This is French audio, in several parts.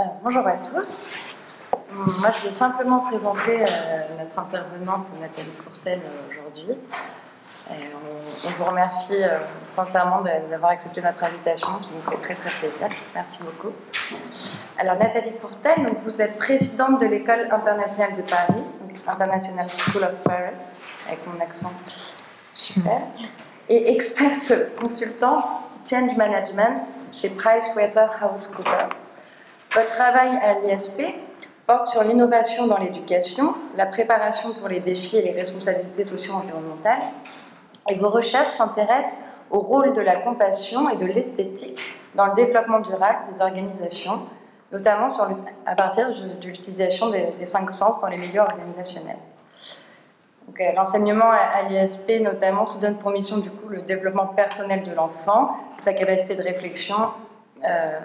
Euh, bonjour à tous. Moi, je vais simplement présenter euh, notre intervenante Nathalie Courtel euh, aujourd'hui. On, on, vous remercie sincèrement d'avoir accepté notre invitation qui nous fait très très plaisir. Merci beaucoup. Alors Nathalie Courtel, vous êtes présidente de l'école internationale de Paris, International School of Paris, avec mon accent super, et experte consultante change management chez PricewaterhouseCoopers. Votre travail à l'ISP porte sur l'innovation dans l'éducation, la préparation pour les défis et les responsabilités socio-environnementales, et vos recherches s'intéressent au rôle de la compassion et de l'esthétique dans le développement durable des organisations, notamment à partir de, l'utilisation des, cinq sens dans les milieux organisationnels. Euh, l'enseignement à, l'ISP notamment se donne pour mission du coup le développement personnel de l'enfant, sa capacité de réflexion, euh,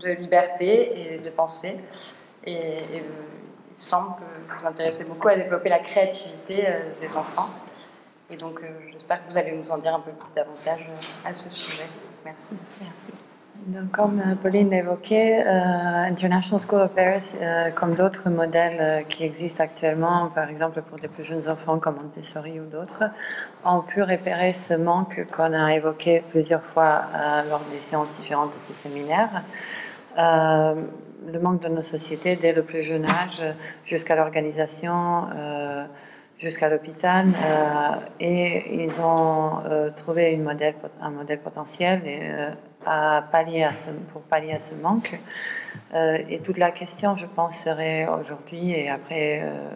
de liberté et de pensée. Et, il semble que vous vous intéressez beaucoup à développer la créativité euh, des enfants. Et donc, j'espère que vous allez nous en dire un peu plus davantage à ce sujet. Merci. Merci. Donc, comme euh, Pauline l'évoquait, euh, International School of Paris, euh, comme d'autres modèles qui existent actuellement, par exemple pour des plus jeunes enfants comme Montessori ou d'autres, ont pu repérer ce manque qu'on a évoqué plusieurs fois lors des séances différentes de ces séminaires. Le manque de nos sociétés dès le plus jeune âge jusqu'à l'organisation, jusqu'à l'hôpital, et ils ont trouvé un modèle potentiel. À pallier pour pallier à ce manque. Euh, et toute la question, je pense, serait aujourd'hui et après euh,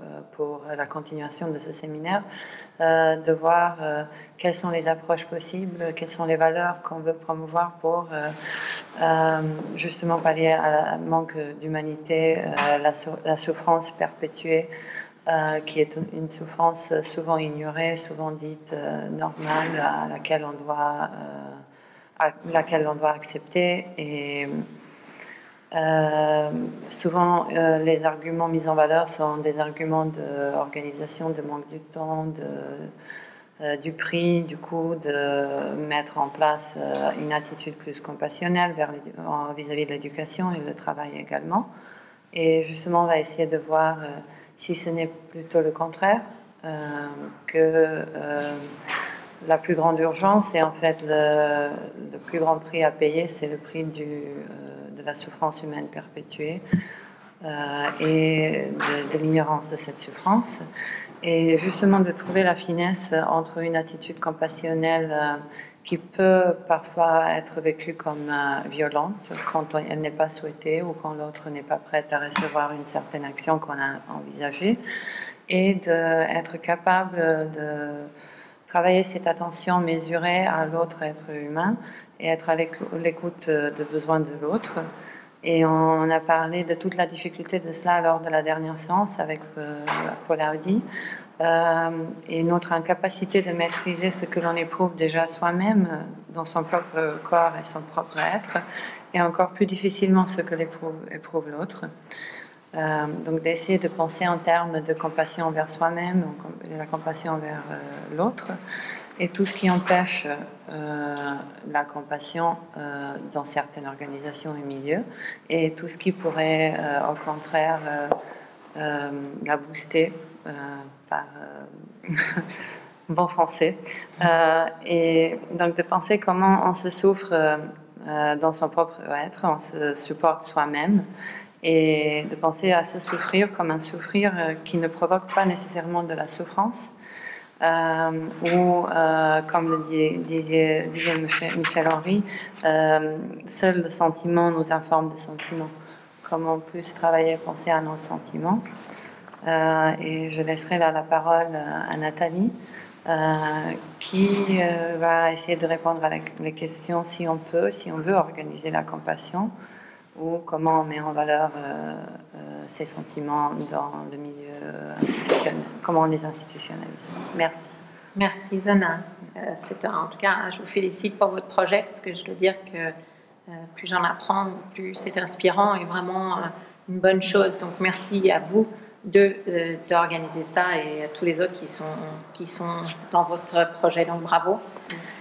euh, pour la continuation de ce séminaire, de voir quelles sont les approches possibles, quelles sont les valeurs qu'on veut promouvoir pour justement pallier à la manque d'humanité, la, la, souffrance perpétuée, qui est une souffrance souvent ignorée, souvent dite normale, à laquelle on doit laquelle on doit accepter. Et euh, souvent, euh, les arguments mis en valeur sont des arguments d'organisation, de, manque du temps, de, euh, du prix, du coup, de mettre en place une attitude plus compassionnelle vis-à-vis -vis de l'éducation et le travail également. Et justement, on va essayer de voir si ce n'est plutôt le contraire, que la plus grande urgence et en fait le, plus grand prix à payer, c'est le prix du, euh, de la souffrance humaine perpétuée euh, et de, l'ignorance de cette souffrance. Et justement de trouver la finesse entre une attitude compassionnelle euh, qui peut parfois être vécue comme violente quand elle n'est pas souhaitée ou quand l'autre n'est pas prête à recevoir une certaine action qu'on a envisagée, et d'être capable de travailler cette attention mesurée à l'autre être humain et être à l'écoute des besoins de l'autre. Et on a parlé de toute la difficulté de cela lors de la dernière séance avec euh, Paul Audi. Euh, et notre incapacité de maîtriser ce que l'on éprouve déjà soi-même dans son propre corps et son propre être, et encore plus difficilement ce que l'éprouve l'autre. Euh, donc d'essayer de penser en termes de compassion envers soi-même, la compassion envers euh, l'autre, et tout ce qui empêche euh, la compassion dans certaines organisations et milieux, et tout ce qui pourrait au contraire la booster par bon français. et donc de penser comment on se souffre dans son propre être, on se supporte soi-même et de penser à se souffrir comme un souffrir euh, qui ne provoque pas nécessairement de la souffrance, euh, ou euh, comme le disait, Michel Henry, euh, seul le sentiment nous informe de sentiments. Comment plus travailler, penser à nos sentiments. Et je laisserai la parole à Nathalie. qui va essayer de répondre à les questions si on peut, si on veut organiser la compassion, ou comment on met en valeur euh, euh, ces sentiments dans le milieu institutionnel, comment on les institutionnalise. Merci. Merci Zona. Euh, c'est en tout cas, je vous félicite pour votre projet parce que je dois dire que plus j'en apprends, plus c'est inspirant et vraiment une bonne chose. Donc merci à vous de d'organiser ça et à tous les autres qui sont qui sont dans votre projet. Donc bravo. Merci.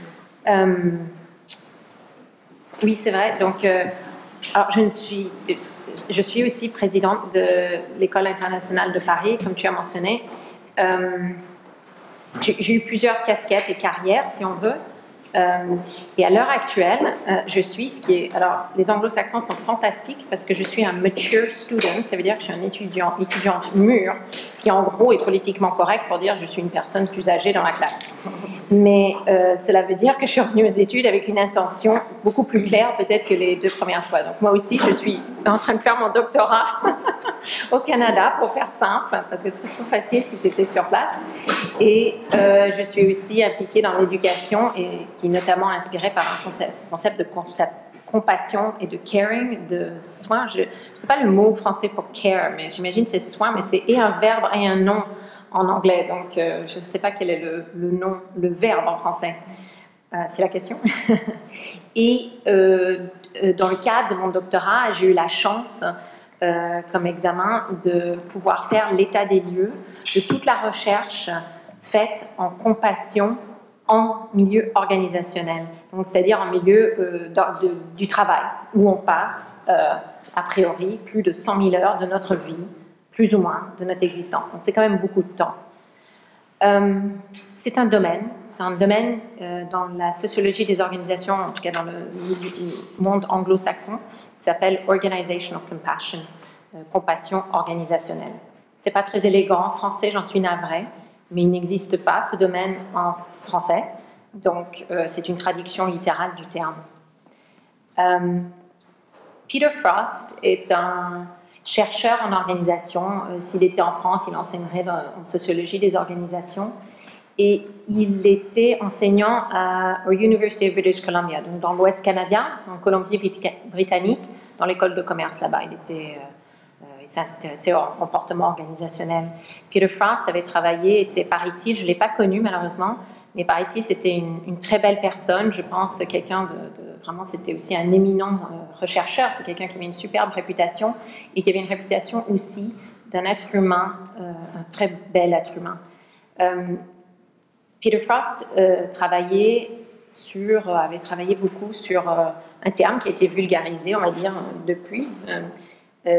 oui, c'est vrai. Donc alors, je, suis, je suis aussi présidente de l'École internationale de Paris, comme tu as mentionné. Euh, j'ai eu plusieurs casquettes et carrières, si on veut. Euh, et à l'heure actuelle, euh, je suis ce qui est. Alors, les anglo-saxons sont fantastiques parce que je suis un mature student, ça veut dire que je suis un étudiant, étudiante mûre, ce qui en gros est politiquement correct pour dire que je suis une personne plus âgée dans la classe. Mais euh, cela veut dire que je suis revenue aux études avec une intention beaucoup plus claire peut-être que les deux premières fois. Donc, moi aussi, je suis en train de faire mon doctorat au Canada pour faire simple, parce que c'est trop facile si c'était sur place. Et je suis aussi impliquée dans l'éducation et qui est notamment inspiré par un concept de compassion et de caring, de soin. Je ne sais pas le mot français pour care, mais j'imagine c'est soin, mais c'est et un verbe et un nom en anglais. Donc, euh, je ne sais pas quel est le, nom, le verbe en français. Euh, c'est la question. et euh, dans le cadre de mon doctorat, j'ai eu la chance, comme examen, de pouvoir faire l'état des lieux de toute la recherche faite en compassion en milieu organisationnel, donc c'est-à-dire en milieu euh, du travail, où on passe, euh, a priori, plus de 100 000 heures de notre vie, plus ou moins, de notre existence. Donc c'est quand même beaucoup de temps. Euh, c'est un domaine, c'est un domaine dans la sociologie des organisations, en tout cas dans le monde anglo-saxon, qui s'appelle Organizational Compassion, compassion organisationnelle. C'est pas très élégant en français, j'en suis navrée, mais il n'existe pas ce domaine en français, donc euh, c'est une traduction littérale du terme. Euh, Peter Frost est un chercheur en organisation. Euh, s'il était en France, il enseignerait en sociologie des organisations. Et il était enseignant à, au University of British Columbia, donc dans l'Ouest canadien, en Colombie-Britannique, dans l'école de commerce là-bas. Il s'intéressait au comportement organisationnel. Peter Frost avait travaillé, était paraît-il, je ne l'ai pas connu malheureusement, mais paraît-il, c'était une, très belle personne, je pense, quelqu'un de, vraiment, c'était aussi un éminent euh, rechercheur, c'est quelqu'un qui avait une superbe réputation et qui avait une réputation aussi d'un être humain, euh, un très bel être humain. Euh, Peter Frost travaillait sur, avait travaillé beaucoup sur un terme qui a été vulgarisé, on va dire, depuis,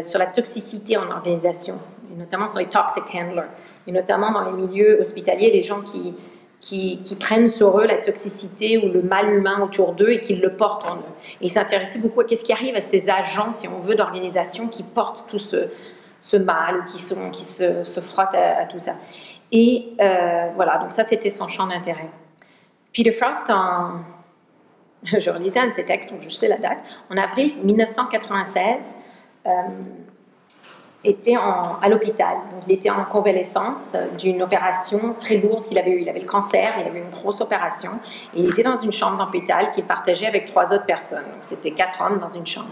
sur la toxicité en organisation, et notamment sur les toxic handlers, et notamment dans les milieux hospitaliers, les gens qui qui, prennent sur eux la toxicité ou le mal humain autour d'eux et qui le portent en eux. Et il s'intéressait beaucoup à ce qui arrive à ces agents, si on veut, d'organisation qui portent tout ce, ce mal ou qui, sont, qui se, se frottent à, tout ça. Et euh, voilà, donc ça c'était son champ d'intérêt. Peter Frost, je relisais un de ses textes, donc je sais la date, en avril 1996, était à l'hôpital. il était en convalescence d'une opération très lourde qu'il avait eue. Il avait le cancer, il avait une grosse opération. Il était dans une chambre d'hôpital qu'il partageait avec trois autres personnes. C'était quatre hommes dans une chambre.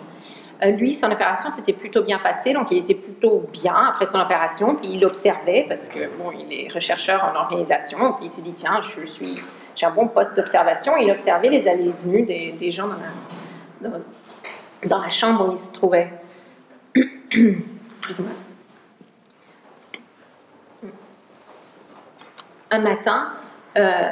Euh, lui, son opération s'était plutôt bien passée, donc il était plutôt bien après son opération. Puis il observait, parce que bon, il est rechercheur en organisation, puis il se dit tiens, je suis, j'ai un bon poste d'observation. Il observait les allées et venues des, gens dans la, dans la chambre où il se trouvait. Un matin, euh,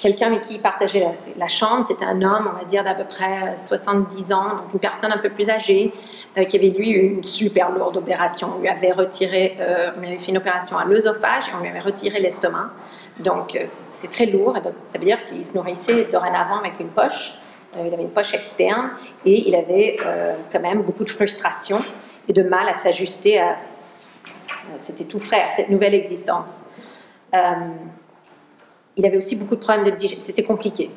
quelqu'un avec qui il partageait la, chambre, c'était un homme, on va dire, d'à peu près 70 ans, donc une personne un peu plus âgée, euh, qui avait lui une super lourde opération. On lui avait retiré, euh, avait fait une opération à l'œsophage et on lui avait retiré l'estomac. Donc c'est très lourd, ça veut dire qu'il se nourrissait dorénavant avec une poche. il avait une poche externe et il avait quand même beaucoup de frustration et de mal à s'ajuster à. C'était tout frais, à cette nouvelle existence. Euh, il avait aussi beaucoup de problèmes de digestion. C'était compliqué.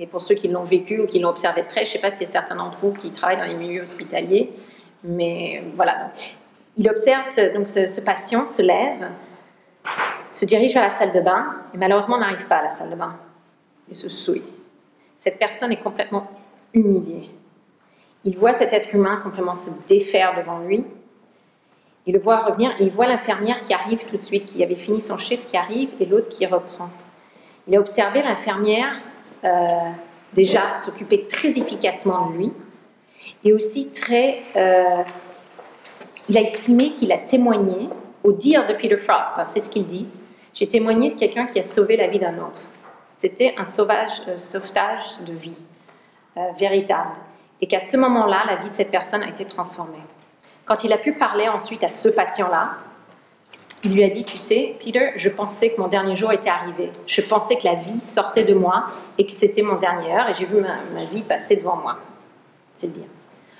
Et pour ceux qui l'ont vécu ou qui l'ont observé de près, je ne sais pas s'il y a certains d'entre vous qui travaillent dans les milieux hospitaliers, mais voilà. il observe, ce, donc ce, patient se lève, se dirige vers la salle de bain, et malheureusement n'arrive pas à la salle de bain. Il se souille. Cette personne est complètement humiliée. Il voit cet être humain complètement se défaire devant lui. Il le voit revenir et il voit l'infirmière qui arrive tout de suite, qui avait fini son chiffre, qui arrive, et l'autre qui reprend. Il a observé l'infirmière euh, déjà s'occuper très efficacement de lui, et aussi très... Euh, il a estimé qu'il a témoigné, au dire de Peter Frost, hein, c'est ce qu'il dit, j'ai témoigné de quelqu'un qui a sauvé la vie d'un autre. C'était un sauvage, euh, sauvetage de vie véritable. Et qu'à ce moment-là, la vie de cette personne a été transformée. Quand il a pu parler ensuite à ce patient-là, il lui a dit, tu sais, Peter, je pensais que mon dernier jour était arrivé. Je pensais que la vie sortait de moi et que c'était mon dernier heure et j'ai vu ma, vie passer devant moi. C'est le dire.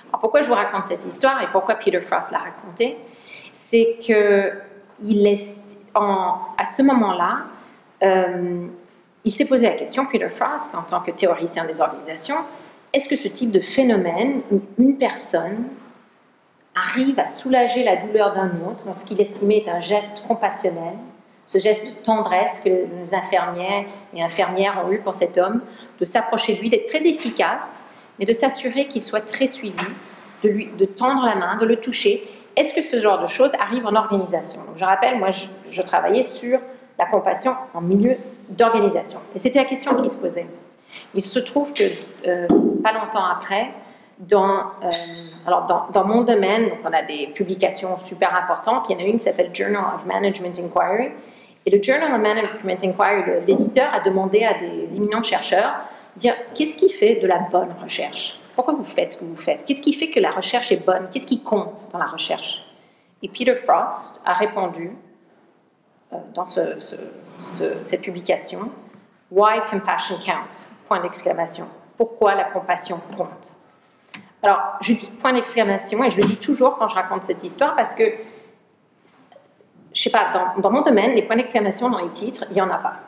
Alors pourquoi je vous raconte cette histoire et pourquoi Peter Frost l'a racontée C'est que il est, à ce moment-là, euh, il s'est posé la question, Peter Frost, en tant que théoricien des organisations, est-ce que ce type de phénomène où une personne arrive à soulager la douleur d'un autre dans ce qu'il estimait être un geste compassionnel, ce geste de tendresse que les infirmières et infirmières ont eu pour cet homme, de s'approcher de lui, d'être très efficace, mais de s'assurer qu'il soit très suivi, de, lui, de tendre la main, de le toucher? Est-ce que ce genre de choses arrive en organisation? Je rappelle, moi, je, travaillais sur la compassion en milieu d'organisation. Et c'était la question qui se posait. Il se trouve que, euh, pas longtemps après, dans, euh, alors dans, mon domaine, on a des publications super importantes. Il y en a une qui s'appelle Journal of Management Inquiry. Et le Journal of Management Inquiry, l'éditeur a demandé à des éminents chercheurs dire qu'est-ce qui fait de la bonne recherche? Pourquoi vous faites ce que vous faites? Qu'est-ce qui fait que la recherche est bonne? Qu'est-ce qui compte dans la recherche? Et Peter Frost a répondu euh, dans cette publication Why compassion counts? Point d'exclamation. Pourquoi la compassion compte alors, je dis point d'exclamation et je le dis toujours quand je raconte cette histoire parce que, je sais pas, dans, mon domaine, les points d'exclamation dans les titres, il n'y en a pas.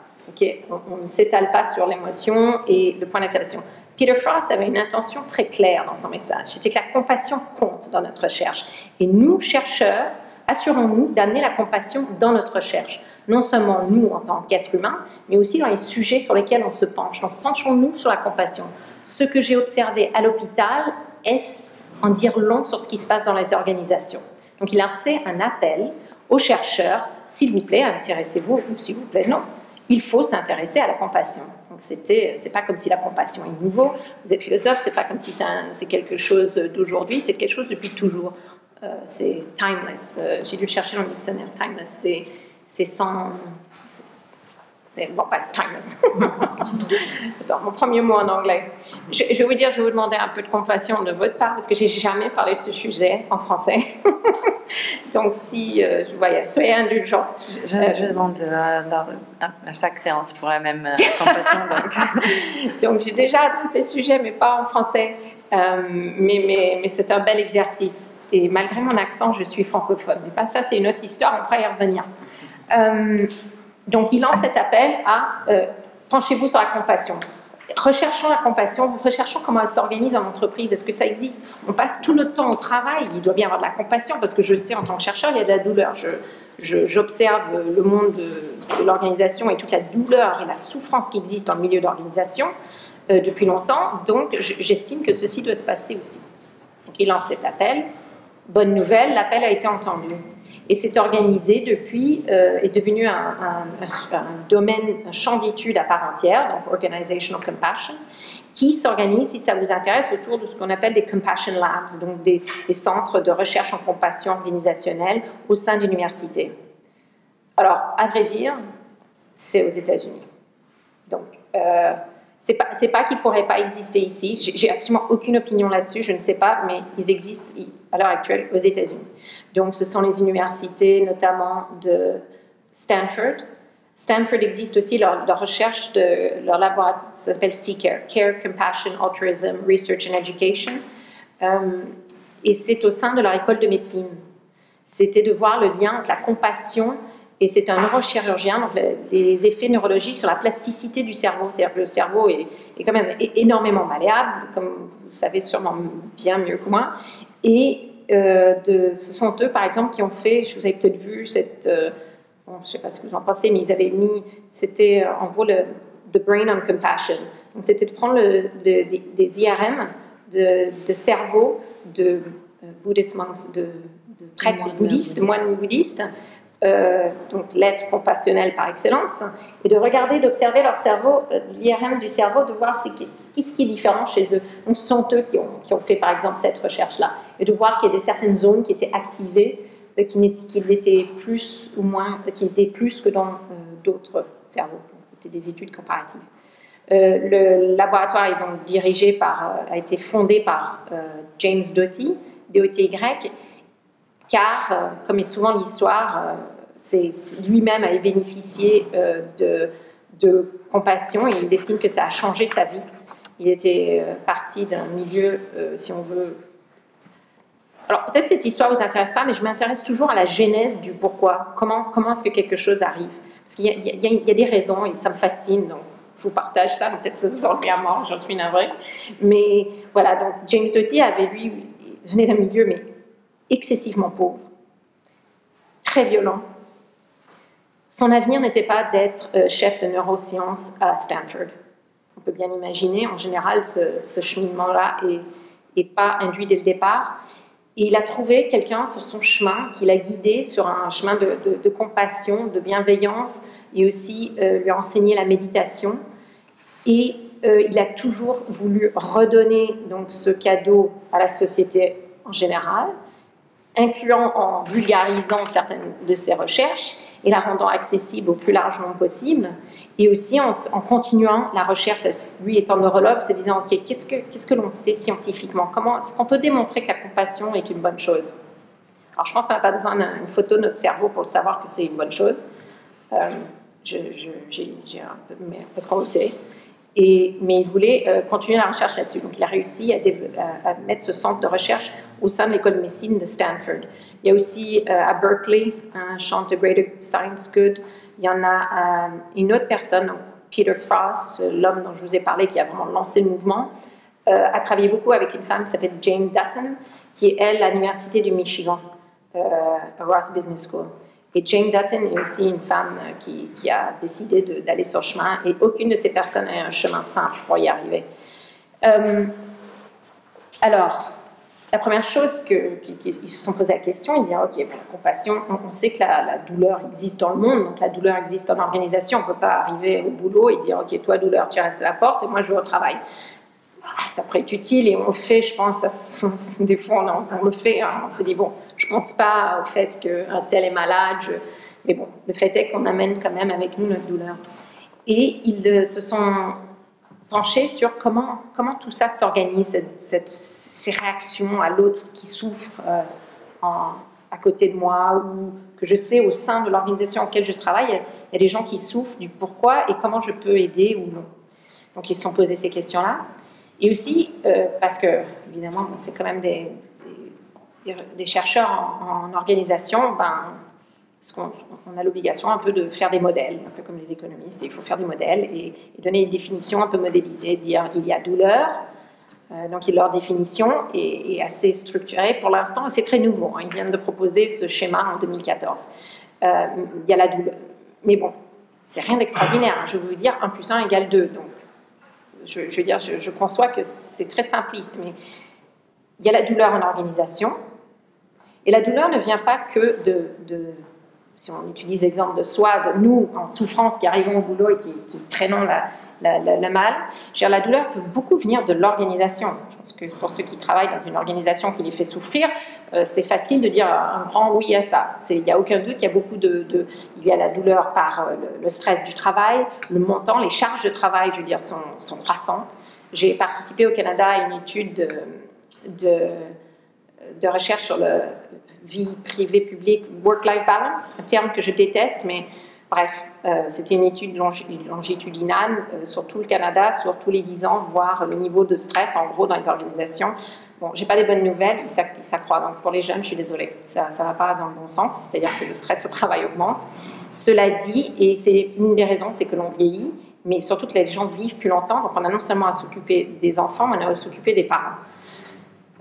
on, ne s'étale pas sur l'émotion et le point d'exclamation. Peter Frost avait une intention très claire dans son message. C'était que la compassion compte dans notre recherche. Et nous, chercheurs, assurons-nous d'amener la compassion dans notre recherche. Non seulement nous en tant qu'êtres humains, mais aussi dans les sujets sur lesquels on se penche. Donc penchons-nous sur la compassion. Ce que j'ai observé à l'hôpital est-ce en dire long sur ce qui se passe dans les organisations? Donc il a lancé un appel aux chercheurs, s'il vous plaît, intéressez-vous, ou s'il vous plaît, non. Il faut s'intéresser à la compassion. Donc c'était, c'est pas comme si la compassion est nouveau. Vous êtes philosophe, c'est pas comme si c'est, quelque chose d'aujourd'hui, c'est quelque chose depuis toujours. Euh, c'est timeless. Euh, j'ai dû le chercher dans le dictionnaire. Timeless, c'est sans, c'est bon, pas timeless. mon premier mot en anglais. Je, vais vous dire, je vais vous demander un peu de compassion de votre part parce que j'ai jamais parlé de ce sujet en français. Donc, si, euh, voyez, soyez indulgents. Je, je, demande euh, à chaque séance pour la même euh, compassion. Donc, j'ai déjà traité ce sujet, mais pas en français. mais, mais, mais c'est un bel exercice. Et malgré mon accent, je suis francophone. Mais pas ça, c'est une autre histoire, on pourra y revenir. Donc, il lance cet appel à euh, penchez-vous sur la compassion. Recherchons la compassion, recherchons comment elle s'organise en entreprise. Est-ce que ça existe? On passe tout notre temps au travail, il doit bien y avoir de la compassion parce que je sais en tant que chercheur, il y a de la douleur. J'observe le monde de, l'organisation et toute la douleur et la souffrance qui existe dans le milieu d'organisation euh, depuis longtemps. Donc, j'estime que ceci doit se passer aussi. Donc, il lance cet appel. Bonne nouvelle, l'appel a été entendu. Et c'est organisé depuis, euh, est devenu un, domaine, un champ d'études à part entière, donc Organizational Compassion, qui s'organise, si ça vous intéresse, autour de ce qu'on appelle des Compassion Labs, donc des, centres de recherche en compassion organisationnelle au sein d'universités. Alors, à vrai dire, c'est aux États-Unis. Donc, euh, c'est pas, pas qu'ils ne pourraient pas exister ici. J'ai absolument aucune opinion là-dessus, je ne sais pas, mais ils existent à l'heure actuelle aux États-Unis. Donc, ce sont les universités, notamment de Stanford. Stanford existe aussi leur, recherche de leur laboratoire, s'appelle CCARE, Care, Compassion, Altruism, Research and Education. Euh, et c'est au sein de leur école de médecine. C'était de voir le lien entre la compassion et c'est un neurochirurgien, donc les, effets neurologiques sur la plasticité du cerveau. C'est-à-dire que le cerveau est, est, quand même énormément malléable, comme vous savez sûrement bien mieux que moi. Et de, ce sont eux, par exemple, qui ont fait, je vous avez peut-être vu cette, euh, je ne sais pas ce que vous en pensez, mais ils avaient mis, c'était euh, en gros le The Brain on Compassion. Donc c'était de prendre le, des IRM de, de, cerveau de bouddhistes, de, de prêtres bouddhistes, de moines bouddhistes, euh, donc l'être compassionnel par excellence, et de regarder, d'observer leur cerveau, euh, l'IRM du cerveau, de voir qu'est-ce qui est différent chez eux? Donc ce sont eux qui ont, fait par exemple cette recherche-là, et de voir qu'il y a des certaines zones qui étaient activées, euh, qui, l'étaient plus ou moins, qui étaient plus que dans d'autres cerveaux. C'était des études comparatives. le laboratoire est donc dirigé par, a été fondé par James Doty, D-O-T-Y, car, comme est souvent l'histoire, lui-même avait bénéficié de compassion et il estime que ça a changé sa vie. Il était parti d'un milieu, si on veut, alors peut-être cette histoire ne vous intéresse pas, mais je m'intéresse toujours à la genèse du pourquoi. Comment, comment est-ce que quelque chose arrive? Parce qu'il y, a des raisons et ça me fascine, donc je vous partage ça, peut-être ça vous enlève à mort, j'en suis navrée. Mais voilà, donc James Doty avait lui, venait d'un milieu mais excessivement pauvre, très violent. Son avenir n'était pas d'être euh, chef de neurosciences à Stanford. Peut bien imaginer, en général, ce, cheminement-là n'est pas induit dès le départ. Et il a trouvé quelqu'un sur son chemin qui l'a guidé sur un chemin de, compassion, de bienveillance, et aussi euh, lui a enseigné la méditation. Et euh, il a toujours voulu redonner donc ce cadeau à la société en général, incluant en vulgarisant certaines de ses recherches et la rendant accessible au plus largement possible et aussi en, continuant la recherche, lui étant neurologue, se disant, OK, qu'est-ce que, qu'est-ce que l'on sait scientifiquement? Comment est-ce qu'on peut démontrer que la compassion est une bonne chose? Alors, je pense qu'on n'a pas besoin d'une photo de notre cerveau pour savoir que c'est une bonne chose. Euh, parce qu'on le sait. Mais il voulait euh, continuer la recherche là-dessus. Donc, il a réussi à, mettre ce centre de recherche au sein de l'école de médecine de Stanford. Il y a aussi euh, à Berkeley un centre de Greater Science Good il y en a euh, une autre personne, Peter Frost, l'homme dont je vous ai parlé, qui a vraiment lancé le mouvement, a travaillé beaucoup avec une femme qui s'appelle Jane Dutton, qui est, elle, à l'Université du Michigan, Ross Business School. Et Jane Dutton est aussi une femme qui, qui a décidé d'aller sur le chemin, et aucune de ces personnes n'a un chemin simple pour y arriver. alors, la première chose qu'ils se sont posé la question, ils disent ok, la compassion, on, sait que la, douleur existe dans le monde, donc la douleur existe en organisation. On ne peut pas arriver au boulot et dire ok, toi douleur, tu restes à la porte et moi je vais au travail. Ah, ça pourrait être utile et on le fait, je pense. Des fois, on, le fait. Hein. on se dit bon, je pense pas au fait qu'un tel est malade, mais bon, le fait est qu'on amène quand même avec nous notre douleur. Et ils euh, se sont penchés sur comment, comment tout ça s'organise, ces réactions à l'autre qui souffre euh, à côté de moi ou que je sais au sein de l'organisation laquelle je travaille, il y a des gens qui souffrent du pourquoi et comment je peux aider ou non. Donc ils se sont posés ces questions-là. Et aussi, euh, parce que, évidemment, c'est quand même des, des, chercheurs en, organisation, ben, on a l'obligation un peu de faire des modèles, un peu comme les économistes, il faut faire des modèles et, donner une définition un peu modélisée, dire il y a douleur, euh, donc leur définition est, assez structurée. Pour l'instant, c'est très nouveau. Hein. Ils viennent de proposer ce schéma en 2014. Euh, il y a la douleur. Mais bon, c'est rien d'extraordinaire. Hein. Je veux dire 1 plus 1 égale 2. Donc, je, veux dire, je, conçois que c'est très simpliste, mais il y a la douleur en organisation. Et la douleur ne vient pas que de, si on utilise l'exemple de soi, de nous en souffrance qui arrivons au boulot et qui, traînons la, le mal. la douleur peut beaucoup venir de l'organisation. Je pense que pour ceux qui travaillent dans une organisation qui les fait souffrir, euh, c'est facile de dire un grand oui à ça. Il n'y a aucun doute qu'il y a beaucoup de, Il y a la douleur par euh, le, stress du travail, le montant, les charges de travail, je veux dire, sont, croissantes. J'ai participé au Canada à une étude de, de, de recherche sur la vie privée publique, work-life balance, un terme que je déteste, mais Bref, euh, c'était une étude longitudinale euh, sur tout le Canada, sur tous les 10 ans, voir le niveau de stress, en gros, dans les organisations. Bon, j'ai pas des bonnes nouvelles, il s'accroît. Donc, pour les jeunes, je suis désolée, ça ne va pas dans le bon sens, c'est-à-dire que le stress au travail augmente. Cela dit, et c'est une des raisons, c'est que l'on vieillit, mais surtout que les gens vivent plus longtemps, donc on a non seulement à s'occuper des enfants, on a à s'occuper des parents.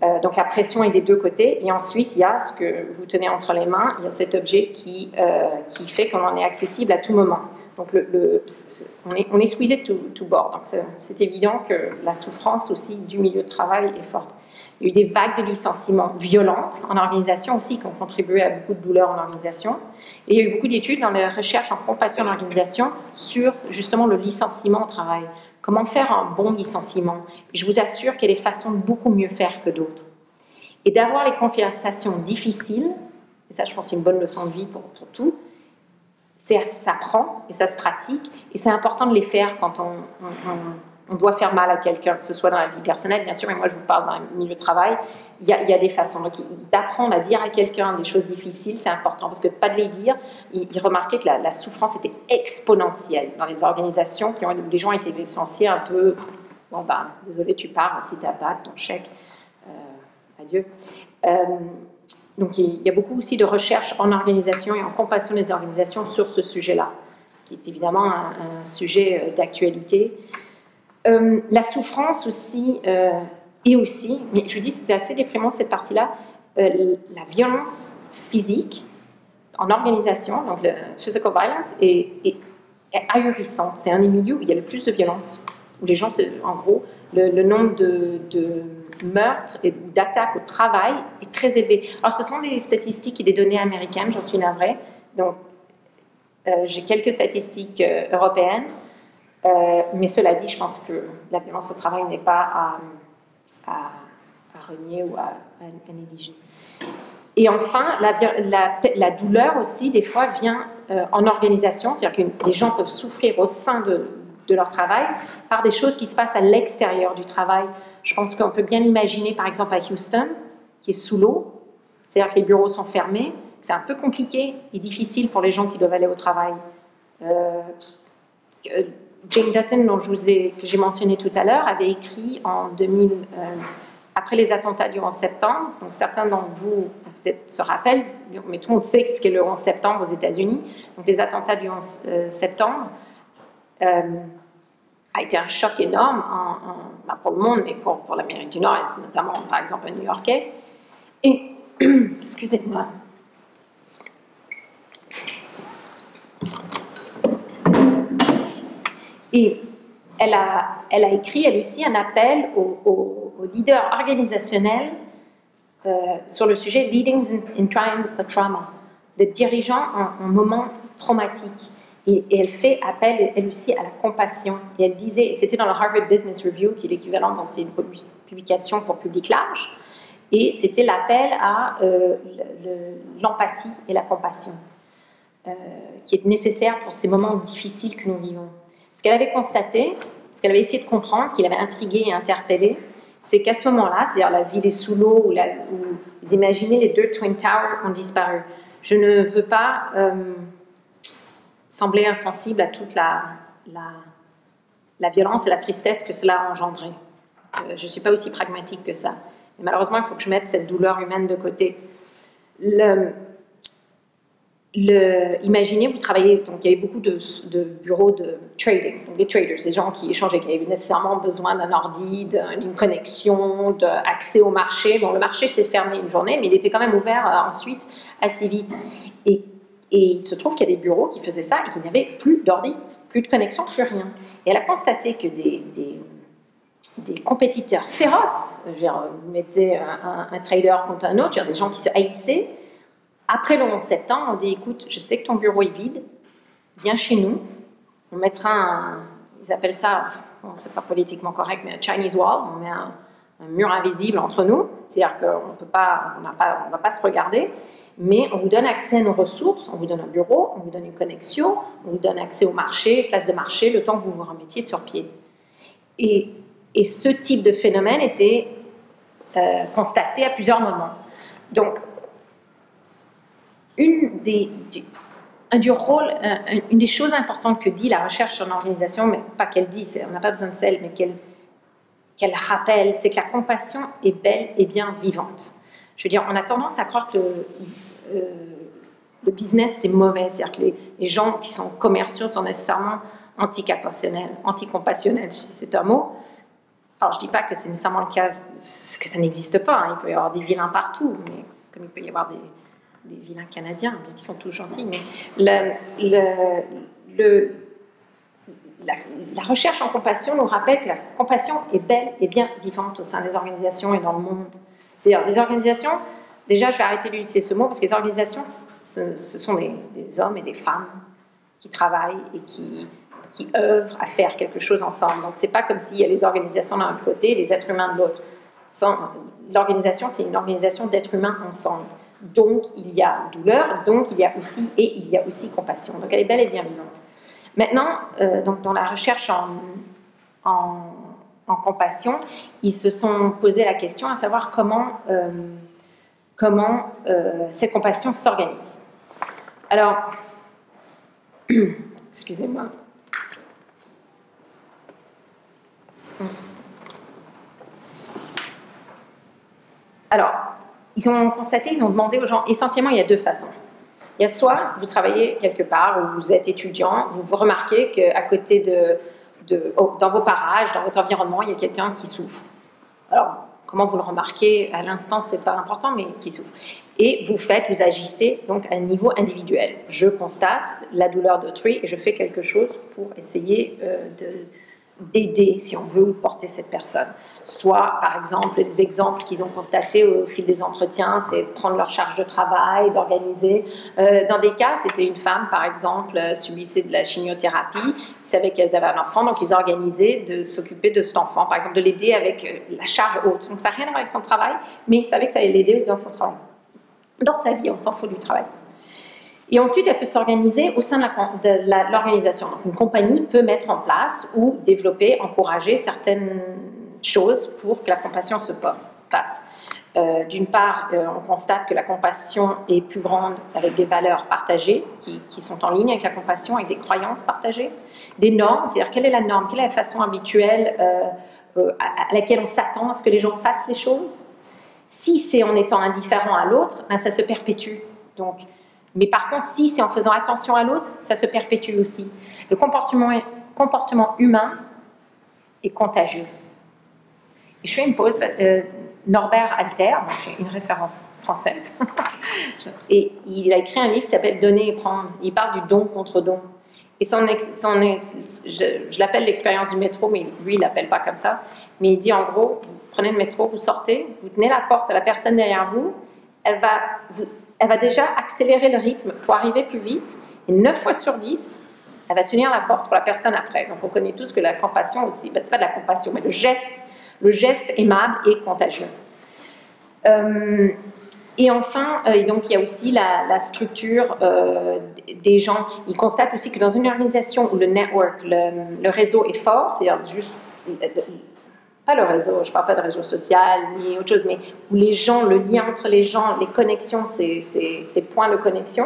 Euh, donc la pression est des deux côtés. Et ensuite, il y a ce que vous tenez entre les mains, il y a cet objet qui, euh, qui fait qu'on en est accessible à tout moment. Donc on, est, squeezé de tout, bord. Donc c'est évident que la souffrance aussi du milieu de travail est forte. Il y a eu des vagues de licenciements violentes en organisation aussi qui ont contribué à beaucoup de douleurs en organisation. Et il y a eu beaucoup d'études dans les recherches en compassion d'organisation sur justement le licenciement au travail. Comment faire un bon licenciement? Je vous assure qu'il y a des façons de beaucoup mieux faire que d'autres. Et d'avoir les conversations difficiles, et ça je pense c'est une bonne leçon de vie pour, tout, ça s'apprend et ça se pratique, et c'est important de les faire quand on, doit faire mal à quelqu'un, que ce soit dans la vie personnelle, bien sûr, mais moi je vous parle dans le milieu de travail, il y, a, des façons. D'apprendre à dire à quelqu'un des choses difficiles, c'est important, parce que pas de les dire, il, remarquait que la, souffrance était exponentielle dans les organisations qui ont, où les gens étaient licenciés un peu, bon bah, désolé, tu pars, si t'as pas ton chèque, euh, adieu. Euh, donc il y a beaucoup aussi de recherches en organisation et en compassion des organisations sur ce sujet-là, qui est évidemment un, sujet euh, d'actualité. Euh, la souffrance aussi, euh, et aussi, mais je vous dis, c'était assez déprimant cette partie-là, la violence physique en organisation, donc le physical violence, est, est, ahurissant. C'est un des milieux où il y a le plus de violence, où les gens, en gros, le, nombre de meurtres et d'attaques au travail est très élevé. Alors, ce sont des statistiques et des données américaines, j'en suis navrée. Donc, euh, j'ai quelques statistiques euh, européennes. Euh, mais cela dit, je pense que la violence au travail n'est pas à, renier ou à, négliger. Et enfin, la, douleur aussi, des fois, vient en organisation, c'est-à-dire que les gens peuvent souffrir au sein de, de leur travail par des choses qui se passent à l'extérieur du travail. Je pense qu'on peut bien imaginer, par exemple, à Houston, qui est sous l'eau, c'est-à-dire que les bureaux sont fermés, c'est un peu compliqué et difficile pour les gens qui doivent aller au travail. Euh, Jane Dutton, dont que j'ai mentionné tout à l'heure, avait écrit en 2000, euh, après les attentats du 11 septembre, donc certains d'entre vous se rappellent, mais tout le monde sait ce qu'est le 11 septembre aux États-Unis, donc les attentats du 11 euh, septembre. Euh, a été un choc énorme en, pour le monde, mais pour, pour l'Amérique du Nord, et notamment par exemple à New-Yorkais. Et, excusez-moi. Et elle a, écrit, elle aussi, un appel aux, leaders organisationnels euh, sur le sujet Leading in, of Trauma, des dirigeants en, en moments traumatiques. Et, elle fait appel, elle aussi, à la compassion. Et elle disait, c'était dans le Harvard Business Review, qui est l'équivalent, donc c'est une publication pour public large, et c'était l'appel à euh, l'empathie et la compassion, euh, qui est nécessaire pour ces moments difficiles que nous vivons. Ce qu'elle avait constaté, ce qu'elle avait essayé de comprendre, ce qui l'avait intrigué et interpellé, c'est qu'à ce moment-là, c'est-à-dire la ville est sous l'eau, où, vous imaginez les deux Twin Towers ont disparu. Je ne veux pas... Euh, semblait insensible à toute la, la, violence et la tristesse que cela a engendré. Euh, je ne suis pas aussi pragmatique que ça. malheureusement, il faut que je mette cette douleur humaine de côté. Le, imaginez, vous travaillez, donc il y avait beaucoup de, bureaux de trading, donc des traders, des gens qui échangeaient, qui avaient nécessairement besoin d'un ordi, d'une connexion, d'accès au marché. Bon, le marché s'est fermé une journée, mais il était quand même ouvert euh, ensuite assez vite. Et il se trouve qu'il y a des bureaux qui faisaient ça et qu'il n'y avait plus d'ordi, plus de connexion, plus rien. Et elle a constaté que des, compétiteurs féroces, vous mettez un, trader contre un autre, des gens qui se haïssaient, après le 11 septembre, on dit écoute, je sais que ton bureau est vide, viens chez nous, on mettra un, ils appellent ça, c'est pas politiquement correct, mais un Chinese wall, on met un, mur invisible entre nous, c'est-à-dire qu'on ne va pas se regarder, mais on vous donne accès à nos ressources, on vous donne un bureau, on vous donne une connexion, on vous donne accès au marché, place de marché, le temps que vous vous remettiez sur pied. Et, et ce type de phénomène était euh, constaté à plusieurs moments. Donc, une des, du, un une des choses importantes que dit la recherche en organisation, mais pas qu'elle dit, on n'a pas besoin de celle, mais qu'elle qu'elle rappelle, c'est que la compassion est belle et bien vivante. Je veux dire, on a tendance à croire que euh, le business, c'est mauvais. C'est-à-dire que les, gens qui sont commerciaux sont nécessairement anticompassionnels, anticompassionnels, c'est un mot. Alors, je ne dis pas que c'est nécessairement le cas, que ça n'existe pas. Hein. Il peut y avoir des vilains partout, mais comme il peut y avoir des, vilains canadiens, bien qui sont tous gentils. Mais la, recherche en compassion nous rappelle que la compassion est belle et bien vivante au sein des organisations et dans le monde. C'est-à-dire des organisations, déjà je vais arrêter d'utiliser ce mot parce que les organisations, ce, sont des, hommes et des femmes qui travaillent et qui, qui œuvrent à faire quelque chose ensemble. Donc c'est pas comme s'il y a les organisations d'un côté et les êtres humains de l'autre. L'organisation, c'est une organisation d'êtres humains ensemble. Donc il y a douleur, donc il y a aussi, et il y a aussi compassion. Donc elle est belle et bienveillante. Maintenant, euh, donc dans la recherche en, compassion, ils se sont posé la question à savoir comment, euh, comment euh, cette compassion s'organise. Alors, excusez-moi. Alors, ils ont constaté, ils ont demandé aux gens, essentiellement, il y a deux façons. Il y a soit vous travaillez quelque part ou vous êtes étudiant, vous, vous remarquez qu'à côté de, dans vos parages, dans votre environnement, il y a quelqu'un qui souffre. Alors, comment vous le remarquez à l'instant, c'est pas important, mais qui souffre. Et vous faites, vous agissez donc à un niveau individuel. Je constate la douleur d'autrui et je fais quelque chose pour essayer euh, d'aider, si on veut, porter cette personne soit par exemple des exemples qu'ils ont constatés au fil des entretiens, c'est de prendre leur charge de travail, d'organiser. Euh, dans des cas, c'était une femme par exemple euh, subissait de la chimiothérapie, ils savaient qu'elle avait un enfant, donc ils organisaient de s'occuper de cet enfant, par exemple de l'aider avec euh, la charge haute. Donc ça n'a rien à voir avec son travail, mais ils savaient que ça allait l'aider dans son travail. Dans sa vie, on s'en fout du travail. Et ensuite, elle peut s'organiser au sein de l'organisation. Donc, une compagnie peut mettre en place ou développer, encourager certaines choses pour que la compassion se passe. Euh, d'une part, euh, on constate que la compassion est plus grande avec des valeurs partagées qui, sont en ligne avec la compassion, avec des croyances partagées, des normes, c'est-à-dire quelle est la norme, quelle est la façon habituelle euh, à, laquelle on s'attend à ce que les gens fassent les choses. Si c'est en étant indifférent à l'autre, ben, ça se perpétue. Donc, mais par contre, si c'est en faisant attention à l'autre, ça se perpétue aussi. Le comportement, comportement humain est contagieux je fais une pause. Euh, Norbert Alter, j'ai une référence française, et il a écrit un livre qui s'appelle Donner et prendre. Il parle du don contre don. Et son, je, l'appelle l'expérience du métro, mais lui, il l'appelle pas comme ça. Mais il dit en gros, vous prenez le métro, vous sortez, vous tenez la porte à la personne derrière vous, elle va, elle va déjà accélérer le rythme pour arriver plus vite, et 9 fois sur 10, elle va tenir la porte pour la personne après. Donc on connaît tous que la compassion aussi, ben, c'est pas de la compassion, mais le geste le geste aimable est contagieux. Euh, et enfin, euh, donc il y a aussi la, structure euh, des gens. Ils constatent aussi que dans une organisation où le network, le, réseau est fort, c'est-à-dire juste pas le réseau, je ne parle pas de réseau social ni autre chose, mais où les gens, le lien entre les gens, les connexions, ces, ces, points de connexion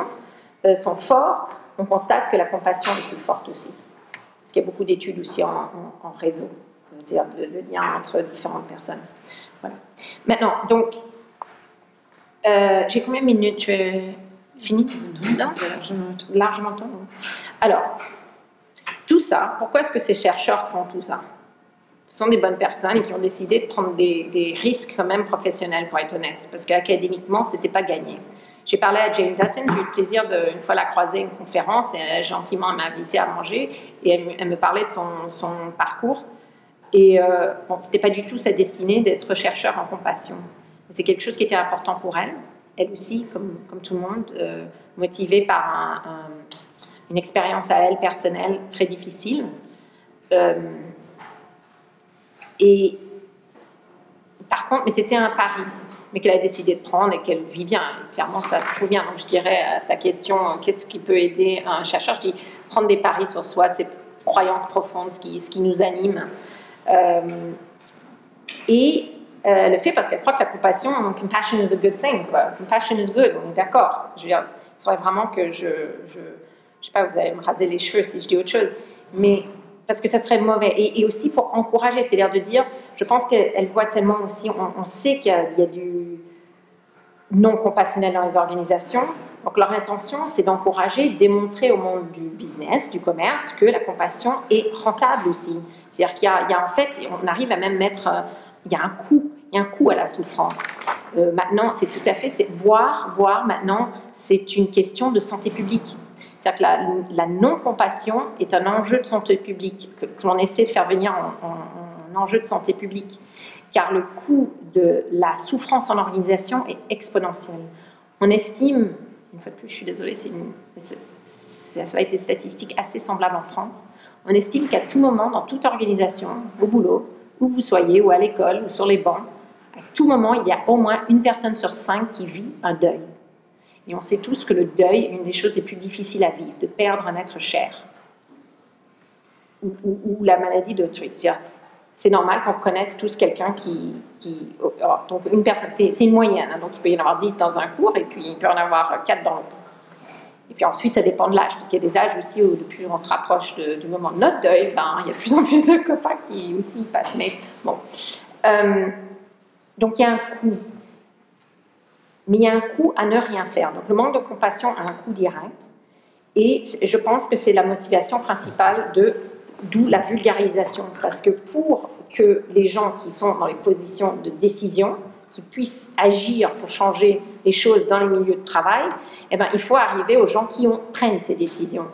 sont forts, on constate que la compassion est plus forte aussi. Parce qu'il y a beaucoup d'études aussi en réseau c'est-à-dire le, lien entre différentes personnes. Voilà. Maintenant, donc, euh, j'ai combien de minutes? Je fini Non? Largement temps. Alors, tout ça, pourquoi est-ce que ces chercheurs font tout ça? Ce sont des bonnes personnes qui ont décidé de prendre des, des risques quand même professionnels, pour être honnête, parce qu'académiquement, ce n'était pas gagné. J'ai parlé à Jane Dutton, j'ai eu le plaisir de, une fois la croiser à une conférence, et elle gentiment m'a invité à manger, et elle, elle me parlait de son, son parcours. Et euh, ce n'était pas du tout sa destinée d'être chercheur en compassion. C'est quelque chose qui était important pour elle. Elle aussi, comme, comme tout le monde, euh, motivée par une expérience à elle personnelle très difficile. Euh, et par contre, mais c'était un pari, mais qu'elle a décidé de prendre et qu'elle vit bien. clairement, ça se trouve bien. Donc, je dirais à ta question, qu'est-ce qui peut aider un chercheur? Je dis prendre des paris sur soi, ses croyances profondes, ce qui, ce qui nous anime. Euh, et euh, le fait parce qu'elle croit que la compassion, compassion is a good thing. Compassion is good, on est d'accord. Je veux dire, il faudrait vraiment que je, je, je sais pas, vous allez me raser les cheveux si je dis autre chose, mais parce que ça serait mauvais. Et, aussi pour encourager, c'est-à-dire de dire, je pense qu'elle voit tellement aussi, on, sait qu'il y, y, a du non compassionnel dans les organisations. Donc leur intention, c'est d'encourager, démontrer au monde du business, du commerce, que la compassion est rentable aussi. C'est-à-dire qu'il y, a en fait, on arrive à même mettre, euh, il y a un coût, il y a un coût à la souffrance. Euh, maintenant, c'est tout à fait, voir, voir maintenant, c'est une question de santé publique. C'est-à-dire que la, non-compassion est un enjeu de santé publique que, l'on essaie de faire venir en, enjeu de santé publique, car le coût de la souffrance en organisation est exponentiel. On estime, une fois de plus, je suis désolée, ça a été statistique assez semblable en France, on estime qu'à tout moment, dans toute organisation, au boulot, où vous soyez, ou à l'école, ou sur les bancs, à tout moment, il y a au moins une personne sur cinq qui vit un deuil. Et on sait tous que le deuil est une des choses les plus difficiles à vivre, de perdre un être cher. Ou, la maladie d'autrui. C'est normal qu'on reconnaisse tous quelqu'un qui, donc une personne, c'est une moyenne, hein. donc il peut y en avoir 10 dans un cours et puis il peut en avoir 4 dans l'autre. Et puis ensuite, ça dépend de l'âge, parce qu'il y a des âges aussi où depuis on se rapproche du moment de notre deuil, ben, il y a de plus en plus de copains qui aussi passent. Mais bon. Euh, donc il y a un coût. Mais il y a un coût à ne rien faire. Donc le manque de compassion a un coût direct. Et je pense que c'est la motivation principale de d'où la vulgarisation. Parce que pour que les gens qui sont dans les positions de décision, qui puissent agir pour changer les choses dans les milieux de travail, eh ben, il faut arriver aux gens qui prennent ces décisions.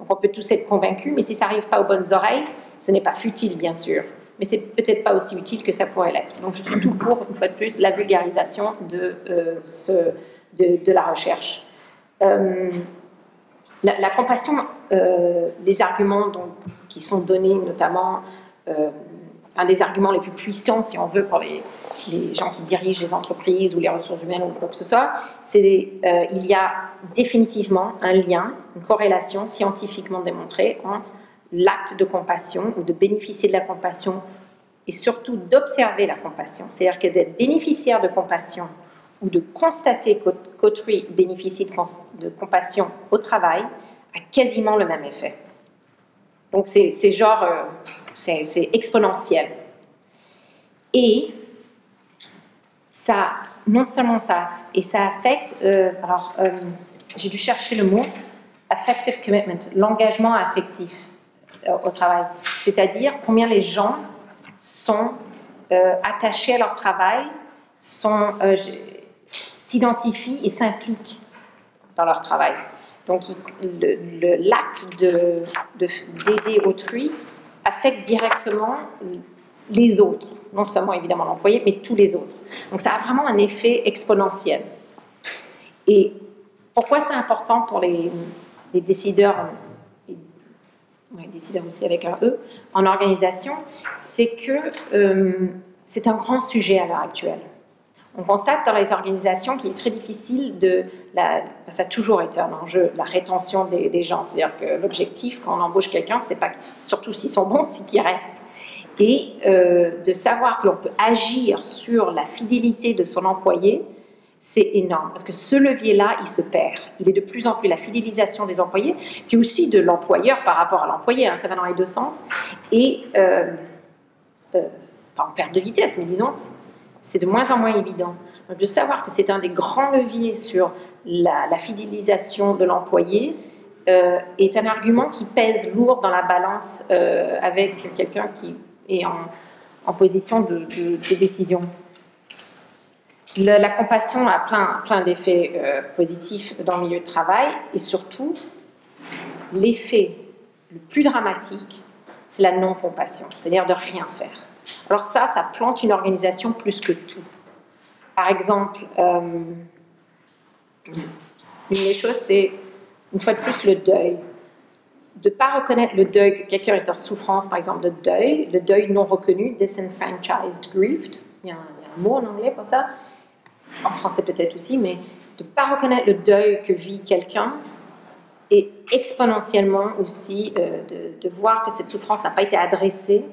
Donc on peut tous être convaincus, mais si ça n'arrive pas aux bonnes oreilles, ce n'est pas futile, bien sûr, mais c'est peut-être pas aussi utile que ça pourrait l'être. Donc je suis tout pour, une fois de plus, la vulgarisation de, euh, de, la recherche. Euh, la, compassion, euh, les arguments donc, qui sont donnés, notamment un des arguments les plus puissants, si on veut, pour les, gens qui dirigent les entreprises ou les ressources humaines ou quoi que ce soit, c'est euh, il y a définitivement un lien, une corrélation scientifiquement démontrée entre l'acte de compassion ou de bénéficier de la compassion et surtout d'observer la compassion. C'est-à-dire que d'être bénéficiaire de compassion ou de constater qu'autrui bénéficie de, compassion au travail a quasiment le même effet. Donc c'est genre, euh, c'est exponentiel. Et ça, non seulement ça, et ça affecte, euh, alors euh, j'ai dû chercher le mot, affective commitment, l'engagement affectif euh, au travail. C'est-à-dire combien les gens sont attachés à leur travail, sont, s'identifient et s'impliquent dans leur travail. Donc l'acte de, d'aider autrui affecte directement les autres non seulement évidemment l'employé, mais tous les autres. Donc ça a vraiment un effet exponentiel. Et pourquoi c'est important pour les, décideurs, décideurs aussi avec un E, en organisation, c'est que euh, c'est un grand sujet à l'heure actuelle. On constate dans les organisations qu'il est très difficile de. Ça a toujours été un enjeu, la rétention des, des gens. C'est-à-dire que l'objectif, quand on embauche quelqu'un, c'est pas surtout s'ils sont bons, c'est qu'ils restent et euh, de savoir que l'on peut agir sur la fidélité de son employé, c'est énorme. Parce que ce levier-là, il se perd. Il est de plus en plus la fidélisation des employés, puis aussi de l'employeur par rapport à l'employé. Hein, ça va dans les deux sens. Et, euh, euh, pas en perte de vitesse, mais disons, c'est de moins en moins évident. Donc, de savoir que c'est un des grands leviers sur la, fidélisation de l'employé, euh, est un argument qui pèse lourd dans la balance euh, avec quelqu'un qui et en, position de, décision. la compassion a plein, plein d'effets euh, positifs dans le milieu de travail et surtout, l'effet le plus dramatique, c'est la non-compassion, c'est-à-dire de rien faire. Alors ça, ça plante une organisation plus que tout. Par exemple, euh, une des choses, c'est une fois de plus le deuil. De ne pas reconnaître le deuil, que quelqu'un est en souffrance, par exemple, de deuil, le deuil non reconnu, disenfranchised grieved, il y, a un, mot en anglais pour ça, en français peut-être aussi, mais de ne pas reconnaître le deuil que vit quelqu'un et exponentiellement aussi euh, de, voir que cette souffrance n'a pas été adressée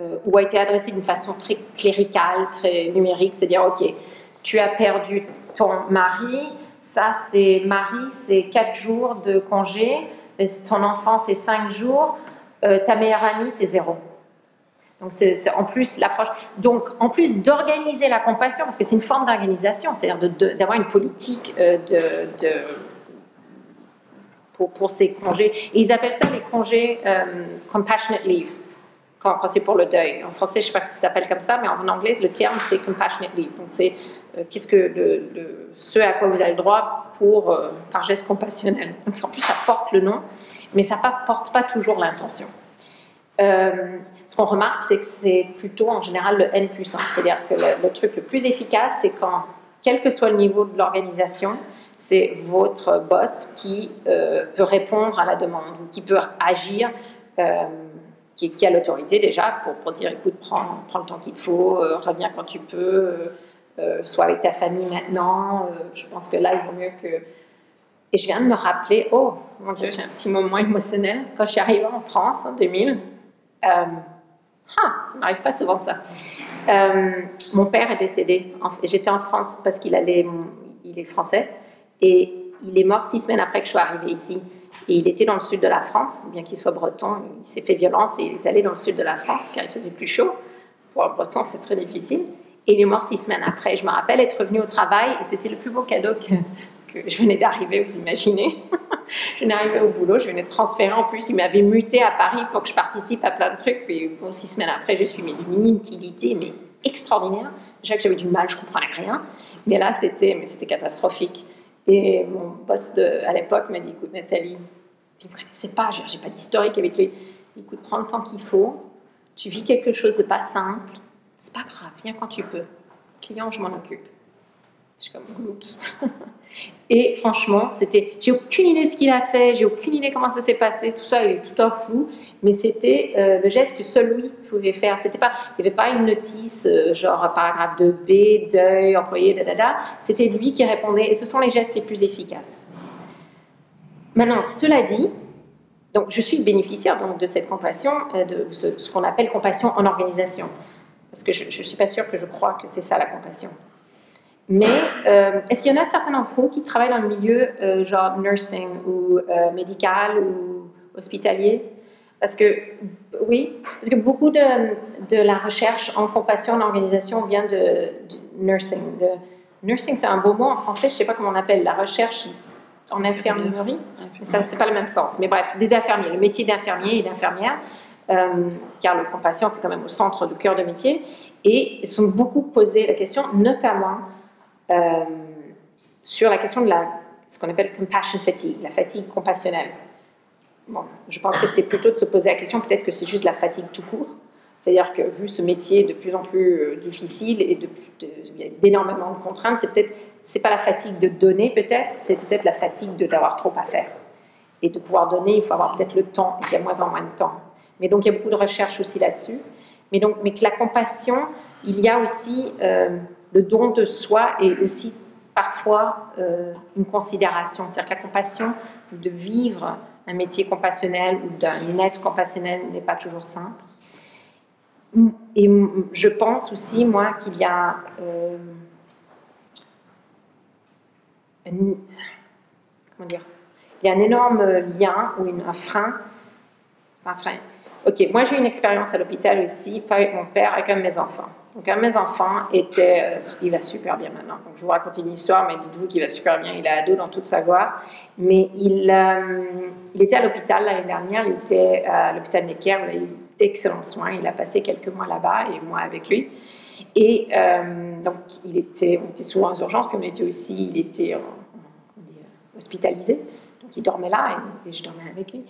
euh, ou a été adressée d'une façon très cléricale, très numérique, c'est-à-dire, ok, tu as perdu ton mari, ça c'est mari, c'est quatre jours de congé, ton enfant c'est 5 jours, euh, ta meilleure amie c'est zéro. Donc c'est en plus l'approche. Donc en plus d'organiser la compassion, parce que c'est une forme d'organisation, c'est-à-dire d'avoir une politique euh, de, pour, ces congés. Ils appellent ça les congés euh, compassionate leave. Quand, c'est pour le deuil. En français, je ne sais pas si ça s'appelle comme ça, mais en anglais, le terme, c'est compassionate leave. Donc, c'est qu'est-ce que le, ce à quoi vous avez le droit pour, par geste compassionnel. Donc, en plus, ça porte le nom mais ça ne porte pas toujours l'intention. Euh, ce qu'on remarque, c'est que c'est plutôt en général le N plus 1. C'est-à-dire que le, truc le plus efficace, c'est quand, quel que soit le niveau de l'organisation, c'est votre boss qui euh, peut répondre à la demande, ou qui peut agir, euh, qui, a l'autorité déjà pour, dire écoute, prends, prends le temps qu'il faut, reviens quand tu peux, sois avec ta famille maintenant. je pense que là, il vaut mieux que Et je viens de me rappeler, oh mon Dieu, j'ai un petit moment émotionnel quand je suis arrivée en France en 2000. Euh, ah, ça m'arrive pas souvent ça. Euh, mon père est décédé. J'étais en France parce qu'il allait, il est français, et il est mort six semaines après que je sois arrivée ici. Et il était dans le sud de la France, bien qu'il soit breton, il s'est fait violence et il est allé dans le sud de la France car il faisait plus chaud. Pour un breton, c'est très difficile. Et il est mort six semaines après. Je me rappelle être revenue au travail et c'était le plus beau cadeau que, je venais d'arriver, vous imaginez. je venais d'arriver au boulot, je venais de transférer en plus. Il m'avait muté à Paris pour que je participe à plein de trucs. Puis six semaines après, je suis d'une inutilité, mais extraordinaire. Déjà que j'avais du mal, je comprenais rien. Mais là, c'était catastrophique. Et mon boss de, à l'époque m'a dit écoute, Nathalie, tu ne connaissais pas, j'ai pas d'historique avec lui. Écoute, prends le temps qu'il faut. Tu vis quelque chose de pas simple. C'est pas grave, viens quand tu peux. Client, je m'en occupe. Je suis comme. Et franchement, c'était, j'ai aucune idée ce qu'il a fait, j'ai aucune idée comment ça s'est passé, tout ça est tout en flou, mais c'était euh, le geste que seul lui pouvait faire. C'était pas, il n'y avait pas une notice euh, genre paragraphe de B, deuil, employé, da. C'était lui qui répondait, et ce sont les gestes les plus efficaces. Maintenant, cela dit, donc je suis bénéficiaire donc, de cette compassion, euh, de ce, ce qu'on appelle compassion en organisation, parce que je ne suis pas sûre que je crois que c'est ça la compassion. Mais euh, est-ce qu'il y en a certains d'entre vous qui travaillent dans le milieu euh, genre nursing ou euh, médical ou hospitalier? Parce que, oui, parce que beaucoup de, de la recherche en compassion en organisation vient de, nursing. De, nursing, c'est un beau mot en français, je ne sais pas comment on appelle, la recherche en infirmerie. Ça, c'est pas le même sens. Mais bref, des infirmiers, le métier d'infirmier et d'infirmière, car le compassion, c'est quand même au centre du cœur de métier. Et ils sont beaucoup posés la question, notamment sur la question de la, ce qu'on appelle compassion fatigue, la fatigue compassionnelle. Bon, je pense que c'était plutôt de se poser la question, peut-être que c'est juste la fatigue tout court. C'est-à-dire que vu ce métier de plus en plus euh, difficile et de, d'énormément de contraintes, c'est peut-être c'est pas la fatigue de donner peut-être, c'est peut-être la fatigue d'avoir trop à faire. Et de pouvoir donner, il faut avoir peut-être le temps et qu'il y a moins en moins de temps. Mais donc il y a beaucoup de recherches aussi là-dessus. Mais donc, mais que la compassion, il y a aussi euh, le don de soi est aussi parfois euh, une considération. C'est-à-dire que la compassion, de vivre un métier compassionnel ou d'un être compassionnel n'est pas toujours simple. Et je pense aussi, moi, qu'il y a euh, dire, il y a un énorme lien ou un frein. Un frein. Ok, moi j'ai une expérience à l'hôpital aussi, pas avec mon père, avec mes enfants. Donc, un de mes enfants était, euh, il va super bien maintenant. Donc, je vous raconte une histoire, mais dites-vous qu'il va super bien. Il est ado dans toute sa gloire. Mais il, euh, il était à l'hôpital l'année dernière. Il était à l'hôpital Necker. Il a eu d'excellents soins. Il a passé quelques mois là-bas et moi avec lui. Et euh, donc, il était, on était souvent aux urgences, puis on était aussi, il était hospitalisé. Donc, il dormait là et, je dormais avec lui.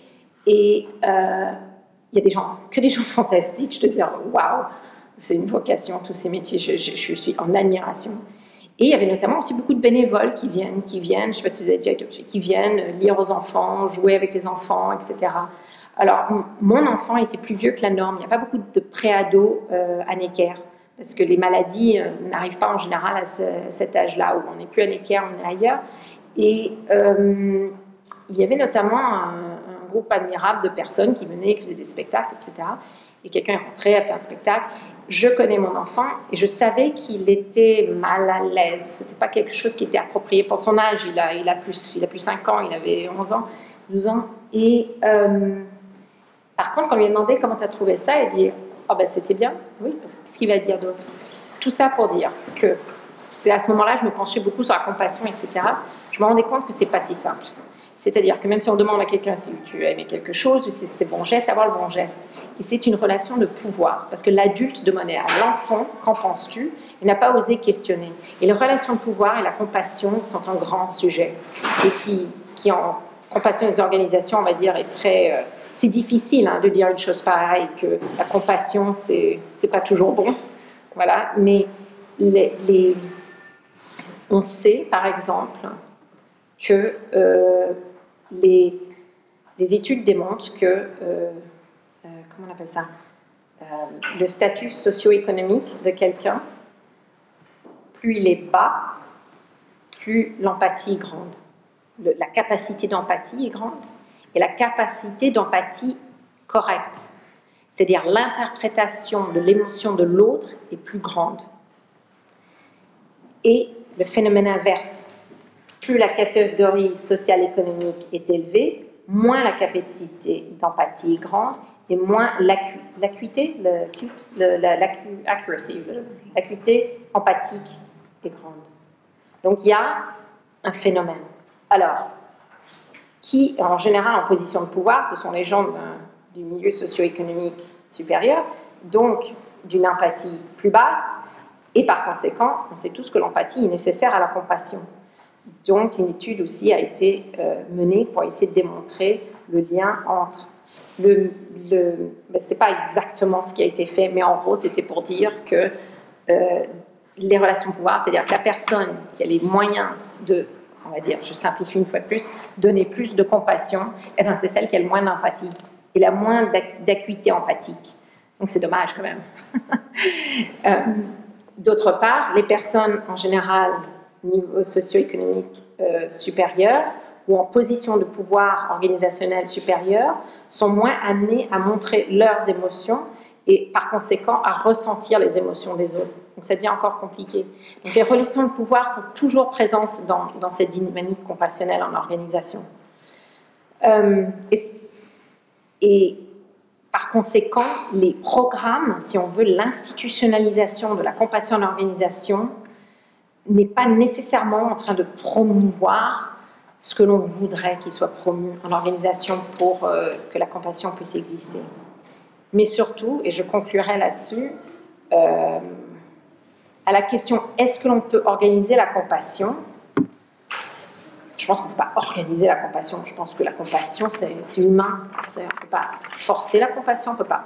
Et il y a des gens, que des gens fantastiques. Je te dis, waouh! C'est une vocation, tous ces métiers, je, suis en admiration. Et il y avait notamment aussi beaucoup de bénévoles qui viennent, qui viennent, je ne sais pas si vous avez déjà qui viennent lire aux enfants, jouer avec les enfants, etc. Alors, mon enfant était plus vieux que la norme. Il n'y a pas beaucoup de préados euh, à Necker, parce que les maladies euh, n'arrivent pas en général à cet âge-là, où on n'est plus à Necker, on est ailleurs. Et euh, il y avait notamment un, groupe admirable de personnes qui venaient, qui faisaient des spectacles, etc. Et quelqu'un est rentré, a fait un spectacle, je connais mon enfant et je savais qu'il était mal à l'aise. C'était pas quelque chose qui était approprié pour son âge. Il a, plus, il a plus 5 ans, il avait 11 ans, 12 ans. Et euh, par contre, quand on lui a demandé comment tu as trouvé ça, il dit Oh ben c'était bien. Oui, parce qu'est-ce qu'il va dire d'autre? Tout ça pour dire que, c'est à ce moment-là, je me penchais beaucoup sur la compassion, etc. Je me rendais compte que c'est pas si simple. C'est-à-dire que même si on demande à quelqu'un si tu as aimé quelque chose, c'est bon geste, avoir le bon geste. Et c'est une relation de pouvoir. Parce que l'adulte demandait à l'enfant, qu'en penses-tu Il n'a pas osé questionner. Et les relations de pouvoir et la compassion sont un grand sujet. Et qui, en compassion des organisations, on va dire, est très... Euh, c'est difficile hein, de dire une chose pareille, que la compassion, c'est, c'est pas toujours bon. Voilà. Mais on sait, par exemple, que euh, les, les, études démontrent que euh, comment on appelle ça euh, Le statut socio-économique de quelqu'un, plus il est bas, plus l'empathie est grande. la capacité d'empathie est grande et la capacité d'empathie correcte, c'est-à-dire l'interprétation de l'émotion de l'autre est plus grande. Et le phénomène inverse, plus la catégorie sociale économique est élevée, moins la capacité d'empathie est grande et moins l'acuité, l'acuité empathique est grande. Donc il y a un phénomène. Alors, qui en général en position de pouvoir, ce sont les gens du milieu socio-économique supérieur, donc d'une empathie plus basse, et par conséquent, on sait tous que l'empathie est nécessaire à la compassion. Donc, une étude aussi a été euh, menée pour essayer de démontrer le lien entre le. le ben, pas exactement ce qui a été fait, mais en gros, c'était pour dire que euh, les relations de pouvoir, c'est-à-dire que la personne qui a les moyens de, on va dire, je simplifie une fois de plus, donner plus de compassion, eh ben, c'est celle qui a le moins d'empathie et la moins d'acuité empathique. Donc, c'est dommage quand même. euh, D'autre part, les personnes en général, niveau socio-économique euh, supérieur ou en position de pouvoir organisationnel supérieur, sont moins amenées à montrer leurs émotions et par conséquent à ressentir les émotions des autres. Donc ça devient encore compliqué. Donc les relations de pouvoir sont toujours présentes dans, dans cette dynamique compassionnelle en organisation. Euh, et par conséquent, les programmes, si on veut l'institutionnalisation de la compassion en organisation, n'est pas nécessairement en train de promouvoir ce que l'on voudrait qu'il soit promu en organisation pour euh, que la compassion puisse exister. Mais surtout, et je conclurai là-dessus, euh, à la question est-ce que l'on peut organiser la compassion? Je pense qu'on ne peut pas organiser la compassion. Je pense que la compassion, c'est humain. On ne peut pas forcer la compassion, on ne peut pas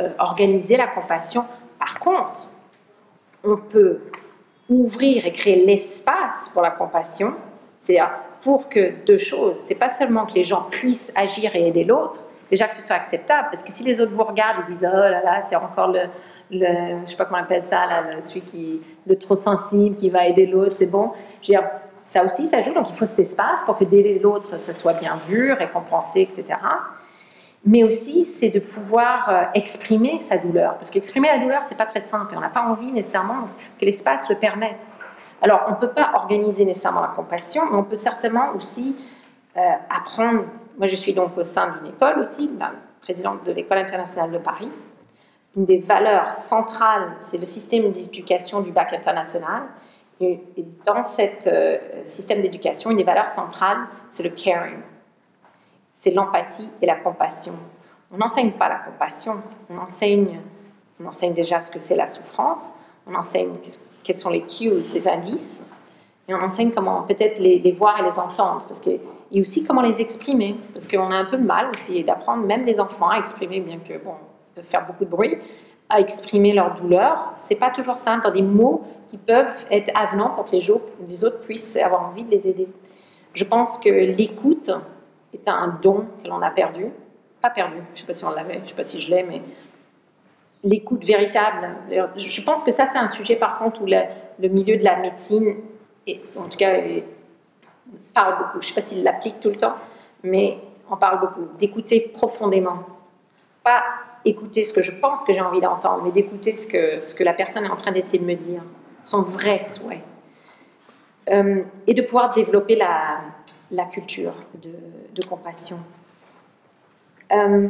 euh, organiser la compassion. Par contre, on peut ouvrir et créer l'espace pour la compassion. C'est-à-dire pour que deux choses, c'est pas seulement que les gens puissent agir et aider l'autre, déjà que ce soit acceptable, parce que si les autres vous regardent et disent oh là là, c'est encore le, je sais pas comment on appelle ça, celui qui, le trop sensible qui va aider l'autre, c'est bon. Je veux dire, ça aussi, ça joue. Donc, il faut cet espace pour que dès l'autre, ça soit bien vu, récompensé, etc. Mais aussi, c'est de pouvoir euh, exprimer sa douleur. Parce qu'exprimer la douleur, c'est pas très simple. Et on n'a pas envie nécessairement que l'espace le permette. Alors, on ne peut pas organiser nécessairement la compassion, mais on peut certainement aussi euh, apprendre. Moi, je suis donc au sein d'une école aussi, la présidente de l'école internationale de Paris. Une des valeurs centrales, c'est le système d'éducation du bac international. Et, dans ce euh, système d'éducation, une des valeurs centrales, c'est le caring. C'est l'empathie et la compassion. On n'enseigne pas la compassion, on enseigne, on enseigne déjà ce que c'est la souffrance, on enseigne quels sont les cues, les indices, et on enseigne comment peut-être les, voir et les entendre, parce que, et aussi comment les exprimer, parce qu'on a un peu de mal aussi d'apprendre, même les enfants, à exprimer, bien que, bon, faire beaucoup de bruit, à exprimer leur douleur. C'est pas toujours simple, dans des mots qui peuvent être avenants pour que les, les autres puissent avoir envie de les aider. Je pense que l'écoute est un don que l'on a perdu. Pas perdu, je sais pas si on l'avait, je sais pas si je l'ai, mais l'écoute véritable. Je pense que ça, c'est un sujet, par contre, où le, milieu de la médecine, et en tout cas, parle beaucoup. Je ne sais pas s'il l'applique tout le temps, mais on parle beaucoup. D'écouter profondément. Pas écouter ce que je pense que j'ai envie d'entendre, mais d'écouter ce que, la personne est en train d'essayer de me dire son vrai souhait. Euh, et de pouvoir développer la, culture de, de compassion. Euh,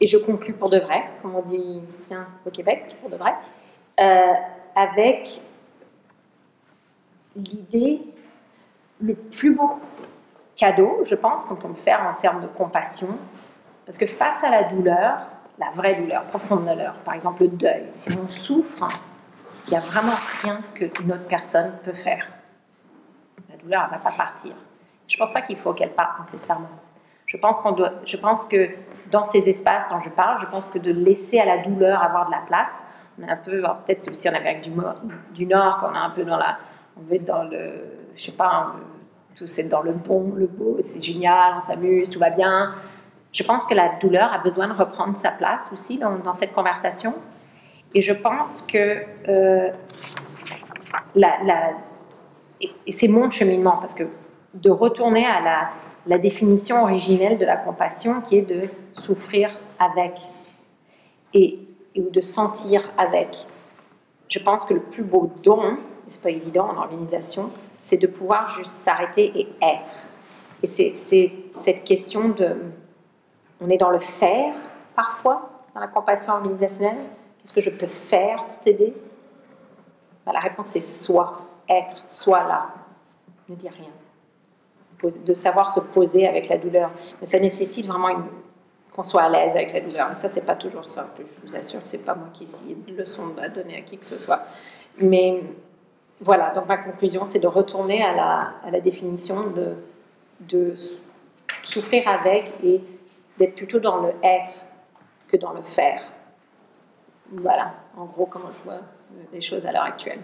et je conclus pour de vrai, comme on dit bien au Québec, pour de vrai, euh, avec l'idée, le plus beau cadeau, je pense, qu'on peut faire en termes de compassion, parce que face à la douleur, la vraie douleur, profonde douleur, par exemple le deuil. Si on souffre, il n'y a vraiment rien qu'une autre personne peut faire. La douleur, elle ne va pas partir. Je ne pense pas qu'il faut qu'elle parte nécessairement. Je pense, qu'on doit, je pense que dans ces espaces dont je parle, je pense que de laisser à la douleur avoir de la place, on est un peu, peut-être c'est aussi en Amérique du, du Nord qu'on est un peu dans la, on veut être dans le, je sais pas, tout c'est dans le bon, le beau, c'est génial, on s'amuse, tout va bien. Je pense que la douleur a besoin de reprendre sa place aussi dans, cette conversation. Et je pense que euh, la, et, c'est mon cheminement, parce que de retourner à la, la définition originelle de la compassion, qui est de souffrir avec et, ou de sentir avec. Je pense que le plus beau don, c'est pas évident en organisation, c'est de pouvoir juste s'arrêter et être. Et c'est cette question de, on est dans le faire parfois dans la compassion organisationnelle. Qu'est-ce que je peux faire pour t'aider? Ben, La réponse est soit, être, soit là. Ne dis rien. De savoir se poser avec la douleur. Mais ça nécessite vraiment qu'on soit à l'aise avec la douleur. Mais ça, c'est pas toujours simple. Je vous assure c'est pas moi qui ai de leçon à donner à qui que ce soit. Mais voilà, donc ma conclusion, c'est de retourner à la, à la définition de, de souffrir avec et d'être plutôt dans le être que dans le faire. Voilà, en gros, comment je vois les choses à l'heure actuelle.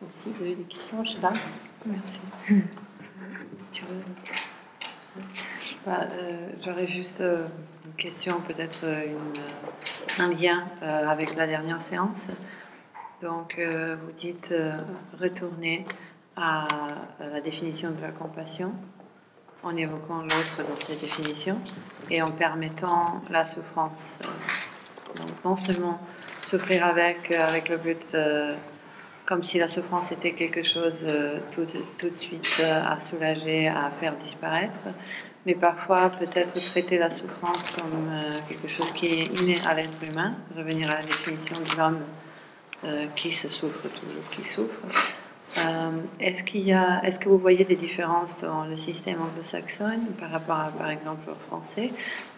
Donc, si vous avez des questions, je sais pas. Merci. Bah, euh, J'aurais juste euh, une question, peut-être euh, un lien avec la dernière séance. Donc, vous dites retourner à la définition de la compassion en évoquant l'autre dans cette définition et en permettant la souffrance. Donc non seulement souffrir avec, avec le but, euh, comme si la souffrance était quelque chose euh, tout, de suite à soulager, à faire disparaître, mais parfois peut-être traiter la souffrance comme quelque chose qui est inné à l'être humain, revenir à la définition de l'homme qui se souffre toujours, qui souffre. Euh, est-ce qu'il y a, est-ce que vous voyez des différences dans le système anglo-saxon par rapport, à, par exemple, au français,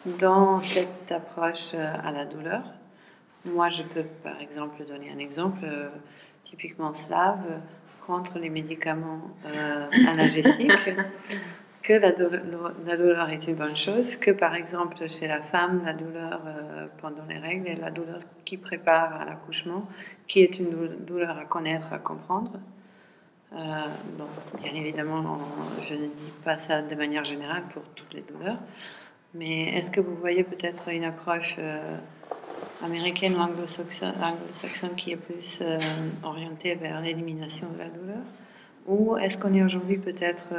dans cette approche euh, à la douleur? Moi, je peux, par exemple, donner un exemple euh, typiquement slave contre les médicaments analgésiques. que la douleur, la douleur, est une bonne chose, que par exemple chez la femme, la douleur pendant les règles est la douleur qui prépare à l'accouchement, qui est une douleur à connaître, à comprendre. Euh, bien évidemment, je ne dis pas ça de manière générale pour toutes les douleurs, mais est-ce que vous voyez peut-être une approche euh, américaine ou anglo-saxonne qui est plus euh, orientée vers l'élimination de la douleur? Ou est-ce qu'on est aujourd'hui peut-être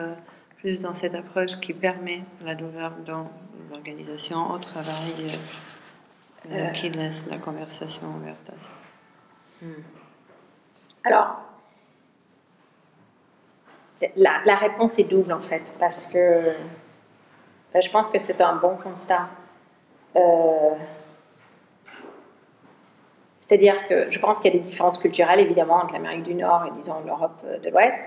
plus dans cette approche qui permet la douleur dans l'organisation, au travail, qui laisse la conversation ouverte à ça? Hmm. Alors, la, réponse est double en fait, parce que ben, je pense que c'est un bon constat. Euh, c'est-à-dire que je pense qu'il y a des différences culturelles, évidemment, entre l'Amérique du Nord et, disons, l'Europe de l'Ouest.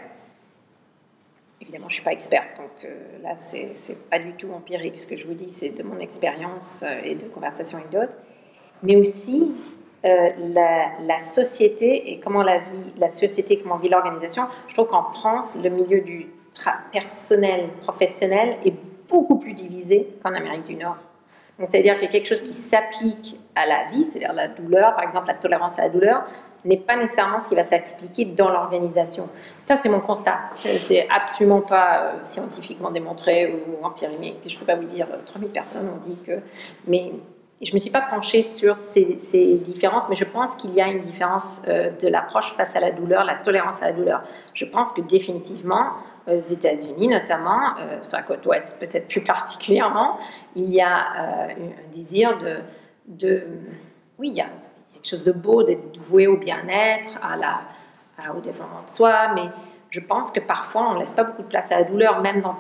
Évidemment, je ne suis pas experte, donc euh, là, ce n'est pas du tout empirique. Ce que je vous dis, c'est de mon expérience euh, et de conversations avec d'autres. Mais aussi, euh, la, société et comment la, vie, la société, comment vit l'organisation. Je trouve qu'en France, le milieu du personnel, professionnel est beaucoup plus divisé qu'en Amérique du Nord. Donc, c'est-à-dire a quelque chose qui s'applique à la vie, c'est-à-dire la douleur, par exemple la tolérance à la douleur, n'est pas nécessairement ce qui va s'appliquer dans l'organisation. Ça, c'est mon constat. C'est absolument pas euh, scientifiquement démontré ou empirique. Je ne peux pas vous dire, 3000 euh, personnes ont dit que. Mais je ne me suis pas penchée sur ces, différences, mais je pense qu'il y a une différence euh, de l'approche face à la douleur, la tolérance à la douleur. Je pense que définitivement, aux États-Unis notamment, euh, sur la côte ouest peut-être plus particulièrement, il y a euh, un désir de, de, Oui, il y a quelque chose de beau d'être voué au bien-être, à la, au développement de soi, mais je pense que parfois on ne laisse pas beaucoup de place à la douleur, même dans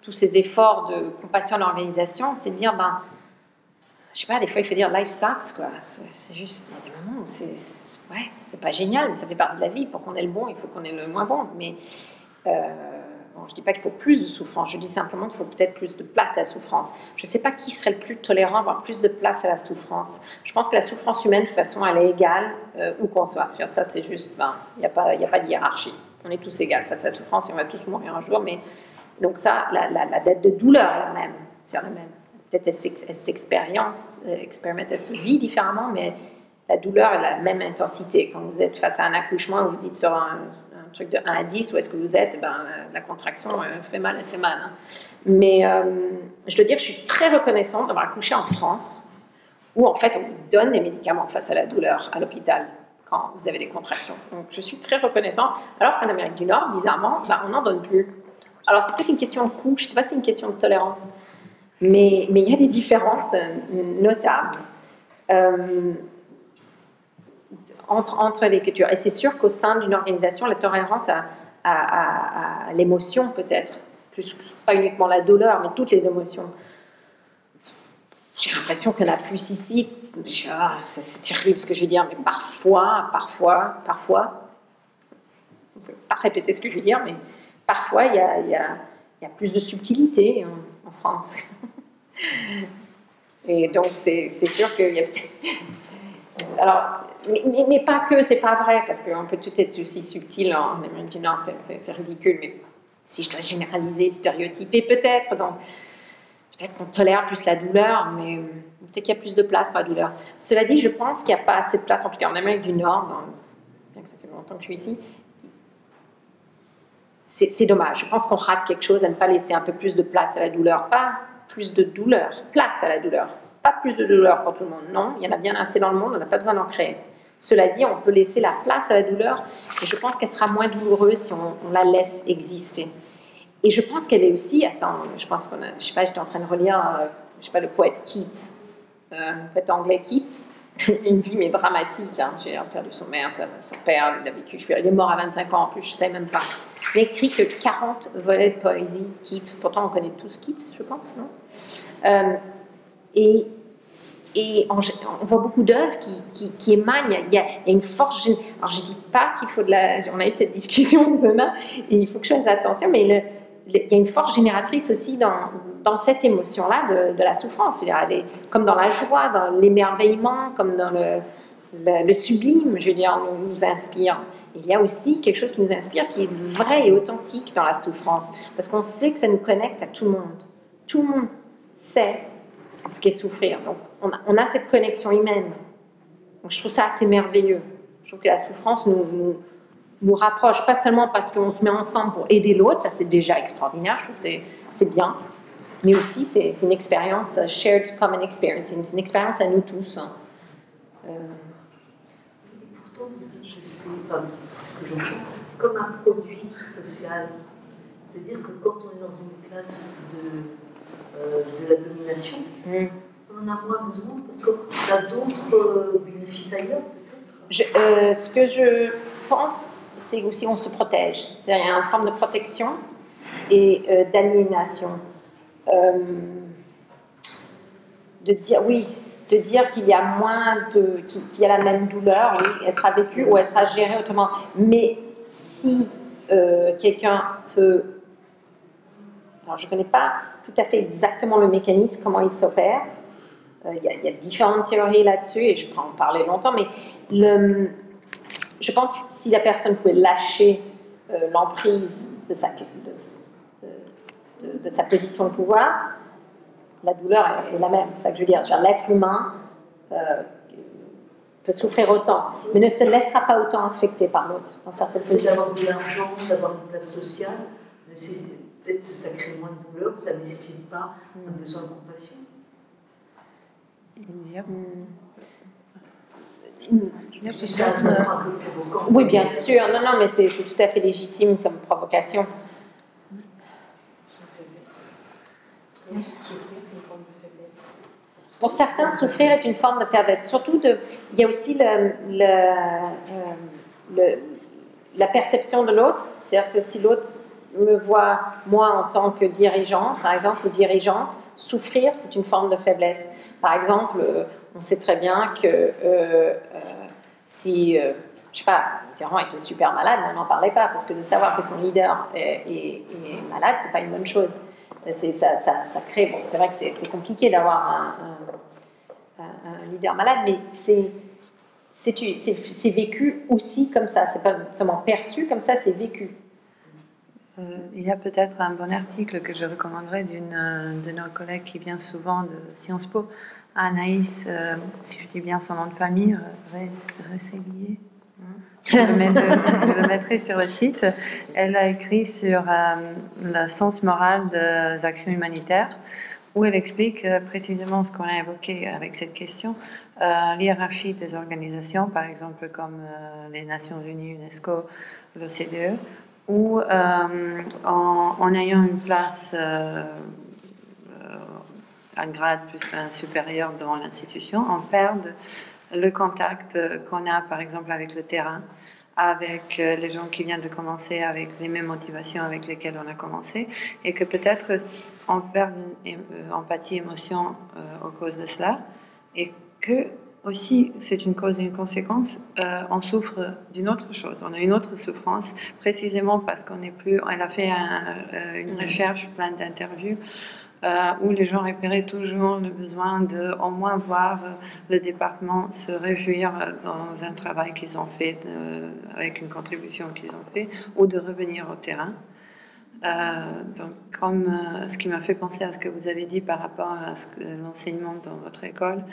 tous ces efforts de compassion de l'organisation, c'est de dire, ben, je sais pas, des fois il faut dire life sucks, quoi. C'est juste, il y a des moments où c'est, ouais, pas génial, mais ça fait partie de la vie. Pour qu'on ait le bon, il faut qu'on ait le moins bon. Mais euh, je dis pas qu'il faut plus de souffrance, je dis simplement qu'il faut peut-être plus de place à la souffrance. Je sais pas qui serait le plus tolérant à avoir plus de place à la souffrance. Je pense que la souffrance humaine, de toute façon, elle est égale euh, où qu'on soit. Ça, c'est juste, ben, il n'y a, pas, a pas de hiérarchie. On est tous égaux face à la souffrance et on va tous mourir un jour, mais donc ça, la, la, dette de douleur est la même. C'est la même peut-être elle s'expérience, euh, elle se vit différemment, mais la douleur a la même intensité. Quand vous êtes face à un accouchement, vous dites sur un, truc de 1 à 10, où est-ce que vous êtes, ben, euh, la contraction euh, fait mal, elle fait mal. Hein. Mais je dois dire que je suis très reconnaissante d'avoir accouché en France, où en fait on donne des médicaments face à la douleur à l'hôpital quand vous avez des contractions. Donc je suis très reconnaissant. Alors qu'en Amérique du Nord, bizarrement, bah, on n'en donne plus. Alors c'est peut-être une question de coût, je ne sais pas si c'est une question de tolérance, mais, il y a des différences notables. Euh, entre, entre les cultures. Et c'est sûr qu'au sein d'une organisation, la tolérance à, à, l'émotion peut-être, plus, pas uniquement la douleur, mais toutes les émotions. J'ai l'impression qu'il y en a plus ici. Ah, c'est terrible ce que je veux dire, mais parfois, parfois, parfois, on ne peut pas répéter ce que je veux dire, mais parfois il y a, y a, y a plus de subtilité en, France. Et donc c'est sûr qu'il y a alors, mais, pas que, c'est pas vrai, parce qu'on peut tout être aussi subtil en Nord, c'est ridicule, mais si je dois généraliser, stéréotyper, peut-être, donc peut-être qu'on tolère plus la douleur, mais peut-être qu'il y a plus de place pour la douleur. Cela dit, je pense qu'il n'y a pas assez de place, en tout cas en Amérique du Nord, bien que ça fait longtemps que je suis ici, c'est dommage. Je pense qu'on rate quelque chose à ne pas laisser un peu plus de place à la douleur, pas plus de douleur, place à la douleur pas plus de douleur pour tout le monde. Non, il y en a bien assez dans le monde, on n'a pas besoin d'en créer. Cela dit, on peut laisser la place à la douleur et je pense qu'elle sera moins douloureuse si on, la laisse exister. Et je pense qu'elle est aussi, attends, je pense qu'on a, je sais pas, j'étais en train de relire, euh, je sais pas, le poète Keats, euh, poète anglais Keats, une vie mais dramatique. Hein. J'ai perdu son mère, son père, il vécu, je suis, il est mort à 25 ans en plus, je ne sais même pas. Il a écrit que 40 volets de poésie, Keats. Pourtant, on connaît tous Keats, je pense, non? Euh, et, et on, voit beaucoup d'œuvres qui, qui, émanent. Il y, a, une force. Alors, je dis pas qu'il faut de la. On a eu cette discussion, et il faut que je fasse attention, mais il y a une force génératrice aussi dans, cette émotion-là de, la souffrance. comme dans la joie, dans l'émerveillement, comme dans le, le, sublime, je veux dire, nous, nous inspire. Il y a aussi quelque chose qui nous inspire qui est vrai et authentique dans la souffrance, parce qu'on sait que ça nous connecte à tout le monde. Tout le monde sait ce qu'est souffrir. Donc, on a, cette connexion humaine. je trouve ça assez merveilleux. Je trouve que la souffrance nous, nous, rapproche, pas seulement parce qu'on se met ensemble pour aider l'autre, ça c'est déjà extraordinaire, je trouve que c'est bien, mais aussi c'est une expérience, shared common experience, c'est une, expérience à nous tous. Hein. Euh... Pourtant, je sais, enfin, c'est ce que j'entends, comme un produit social. C'est-à-dire que quand on est dans une classe de euh, de la domination, mm. On a moins besoin parce qu'on a d'autres euh, bénéfices ailleurs peut-être? Euh, Ce que je pense, c'est aussi qu'on se protège. C'est-à-dire une forme de protection et d'aliénation. de dire, oui, de dire qu'il y a moins de. qu'il y a la même douleur, oui, elle sera vécue ou elle sera gérée autrement. Mais si quelqu'un peut. Alors, je ne connais pas tout à fait exactement le mécanisme, comment il s'opère. Euh, il y, a différentes théories là-dessus et je peux en parler longtemps, mais le, je pense que si la personne pouvait lâcher euh, l'emprise de sa, de, de, sa position de pouvoir, la douleur est, la même, c'est ça que je veux dire. L'être humain euh, peut souffrir autant, mais ne se laissera pas autant affecter par l'autre dans certaines positions. D'avoir de l'argent, d'avoir une place sociale, peut-être ça crée moins de douleur, ça ne nécessite pas un mm. besoin de compassion. Il y a... Oui, bien sûr. Non, non, mais c'est tout à fait légitime comme provocation. Pour certains, souffrir est une forme de faiblesse. Surtout, de, il y a aussi le, le, euh, le, la perception de l'autre. C'est-à-dire que si l'autre me vois, moi, en tant que dirigeant, par exemple, ou dirigeante, souffrir, c'est une forme de faiblesse. Par exemple, euh, on sait très bien que euh, euh, si, je je sais pas, Mitterrand était super malade, mais on n'en parlait pas, parce que de savoir que son leader est, est, est malade, c'est pas une bonne chose. Ça, ça, crée, bon, c'est vrai que c'est compliqué d'avoir un, leader malade, mais c'est vécu aussi comme ça. C'est pas seulement perçu comme ça, c'est vécu. Euh, il y a peut-être un bon article que je recommanderais d'une euh, de nos collègues qui vient souvent de Sciences Po, Anaïs, euh, si je dis bien son nom de famille, Rességuier. Je, je, le mettrai sur le site. Elle a écrit sur le sens moral des actions humanitaires, où elle explique précisément ce qu'on a évoqué avec cette question, l'hiérarchie des organisations, par exemple comme les Nations Unies, UNESCO, l'OCDE, ou en, en, ayant une place, un grade plus un supérieur dans l'institution, on perd le contact qu'on a par exemple avec le terrain avec euh, les gens qui viennent de commencer avec les mêmes motivations avec lesquelles on a commencé et que peut-être on perd une euh, empathie, émotion euh, au cause de cela et que aussi c'est une cause et une conséquence, on souffre d'une autre chose, on a une autre souffrance précisément parce qu'on n'est plus, elle a fait une recherche, plein d'interviews euh, où les gens répéraient toujours le besoin de au moins voir euh, le département se réjouir euh, dans un travail qu'ils ont fait, avec une contribution qu'ils ont fait, ou de revenir au terrain. donc, comme ce qui m'a fait penser à ce que vous avez dit par rapport à l'enseignement dans votre école,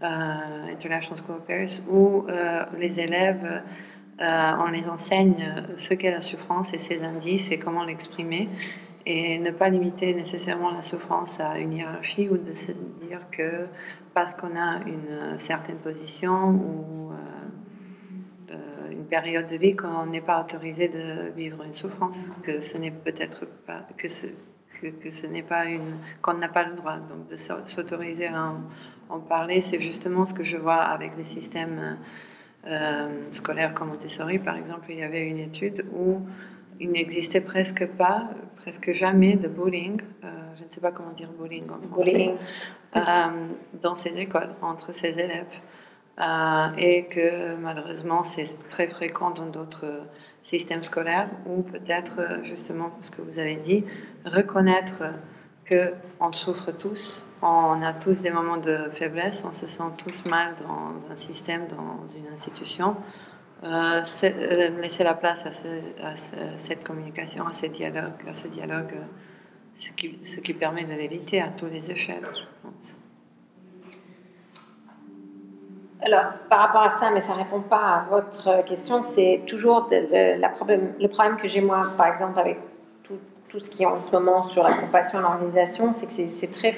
International School Affairs, où les élèves, on les enseigne ce qu'est la souffrance et ses indices et comment l'exprimer et ne pas limiter nécessairement la souffrance à une hiérarchie ou de se dire que parce qu'on a une certaine position ou euh, euh, une période de vie qu'on n'est pas autorisé de vivre une souffrance, que ce n'est peut-être pas que ce, que, ce n'est pas une qu'on n'a pas le droit donc de s'autoriser à en, parler, c'est justement ce que je vois avec les systèmes euh, scolaires comme Montessori par exemple, il y avait une étude où il n'existait presque pas, presque jamais de bullying, euh, je ne sais pas comment dire bullying en français, euh, dans ces écoles, entre ces élèves. Et que malheureusement c'est très fréquent dans d'autres systèmes scolaires où peut-être justement ce que vous avez dit, reconnaître que on souffre tous, on a tous des moments de faiblesse, on se sent tous mal dans un système, dans une institution, euh, euh, laisser la place à, cette communication, à ce dialogue, à ce dialogue, ce qui, permet de l'éviter à tous les échelles, je pense. Alors, par rapport à ça, mais ça ne répond pas à votre question, c'est toujours le problème que j'ai moi, par exemple, avec tout, tout, ce qui est en ce moment sur la compassion et l'organisation, c'est que c'est très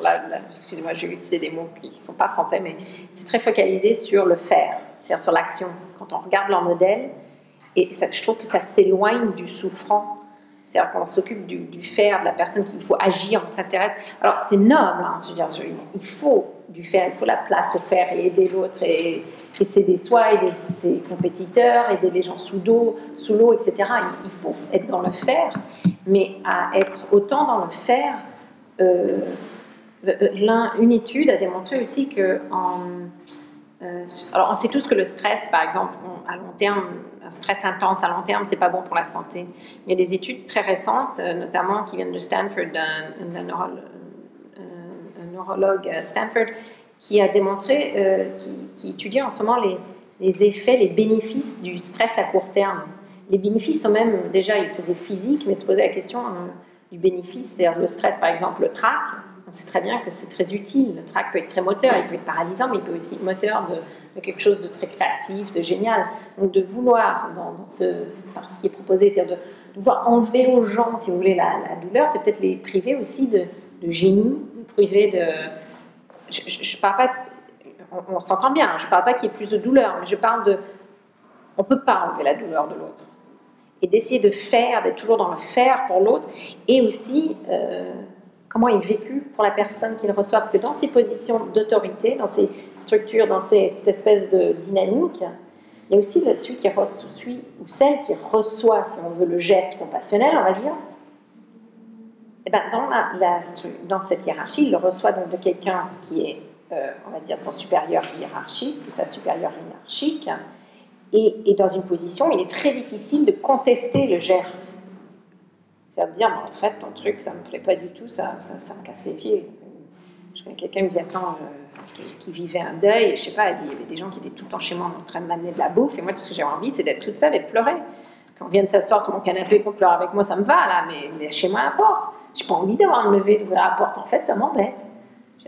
là, excusez-moi, j'ai utilisé des mots qui ne sont pas français, mais c'est très focalisé sur le faire, c'est-à-dire sur l'action. Quand on regarde leur modèle, et je trouve que ça s'éloigne du souffrant. C'est-à-dire qu'on s'occupe du, faire, de la personne qu'il faut agir, on s'intéresse. Alors c'est noble, hein, je veux dire, il faut du faire, il faut la place au faire et aider l'autre et, et s'aider soi, aider ses compétiteurs, aider les gens sous l'eau, sous l'eau, etc. Il, faut être dans le faire, mais à être autant dans le faire, euh, euh, euh, une étude a démontré aussi que en, euh, alors on sait tous que le stress, par exemple, à long terme, un stress intense à long terme, c'est pas bon pour la santé. Mais des études très récentes, notamment qui viennent de Stanford, d'un neurologue à Stanford, qui a démontré, qui, qui, étudie en ce moment les, effets, les bénéfices du stress à court terme. Les bénéfices sont même, déjà, il faisait physique, mais se posait la question du bénéfice, c'est-à-dire le stress, par exemple, le trac, on sait très bien que c'est très utile. Le trac peut être très moteur, il peut être paralysant, mais il peut aussi être moteur de, quelque chose de très créatif, de génial. Donc de vouloir, dans, ce, ce qui est proposé, c'est de, vouloir enlever aux gens, si vous voulez, la, douleur, c'est peut-être les priver aussi de, génie, priver de... Je, ne parle pas... On, s'entend bien, je parle pas qu'il y ait plus de douleur, mais je parle de... On peut pas enlever la douleur de l'autre. Et d'essayer de faire, d'être toujours dans le faire pour l'autre, et aussi... Euh, comment est vécu pour la personne qu'il reçoit. Parce que dans ces positions d'autorité, dans ces structures, dans cette espèce de dynamique, il y a aussi celui qui reçoit, ou celle qui reçoit, si on veut, le geste compassionnel, on va dire. Et eh ben, dans, cette hiérarchie, il le reçoit donc de quelqu'un qui est, euh, on va dire, son supérieur hiérarchique, sa supérieure hiérarchique. Et, et dans une position, il est très difficile de contester le geste de dire, en fait, ton truc, ça me plaît pas du tout, ça, me casse les pieds. Je connais quelqu'un qui me disait, attends, euh, qui, vivait un deuil, je sais pas, il y avait des gens qui étaient tout le temps chez moi en train de m'amener de la bouffe, et moi, tout ce que j'ai envie, c'est d'être toute seule et de pleurer. Quand on vient de s'asseoir sur mon canapé et qu'on pleure avec moi, ça me va, là, mais chez moi à la porte. J'ai pas envie d'avoir me lever, d'ouvrir la porte, en fait, ça m'embête.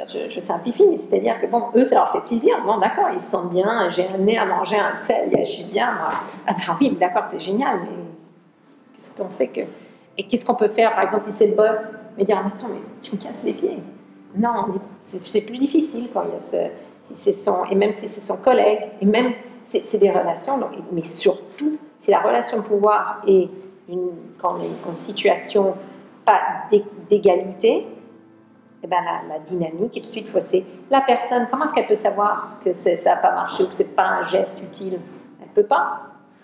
Je, simplifie, mais c'est-à-dire que bon, eux, ça leur fait plaisir. Bon, d'accord, ils se sentent bien, j'ai un nez à manger un tel, je suis bien, moi. Ah ben oui, d'accord, t'es génial, mais qu'est-ce qu'on sait que et qu'est-ce qu'on peut faire, par exemple, si c'est le boss, mais dire Attends, mais tu me casses les pieds. Non, c'est plus difficile quand il y a ce, si c'est son, et même si c'est son collègue, et même c'est des relations, donc, mais surtout, si la relation de pouvoir est une, quand on est en situation d'égalité, eh ben la, dynamique est tout de suite faussée. La personne, comment est-ce qu'elle peut savoir que ça n'a pas marché ou que ce n'est pas un geste utile? Elle ne peut pas.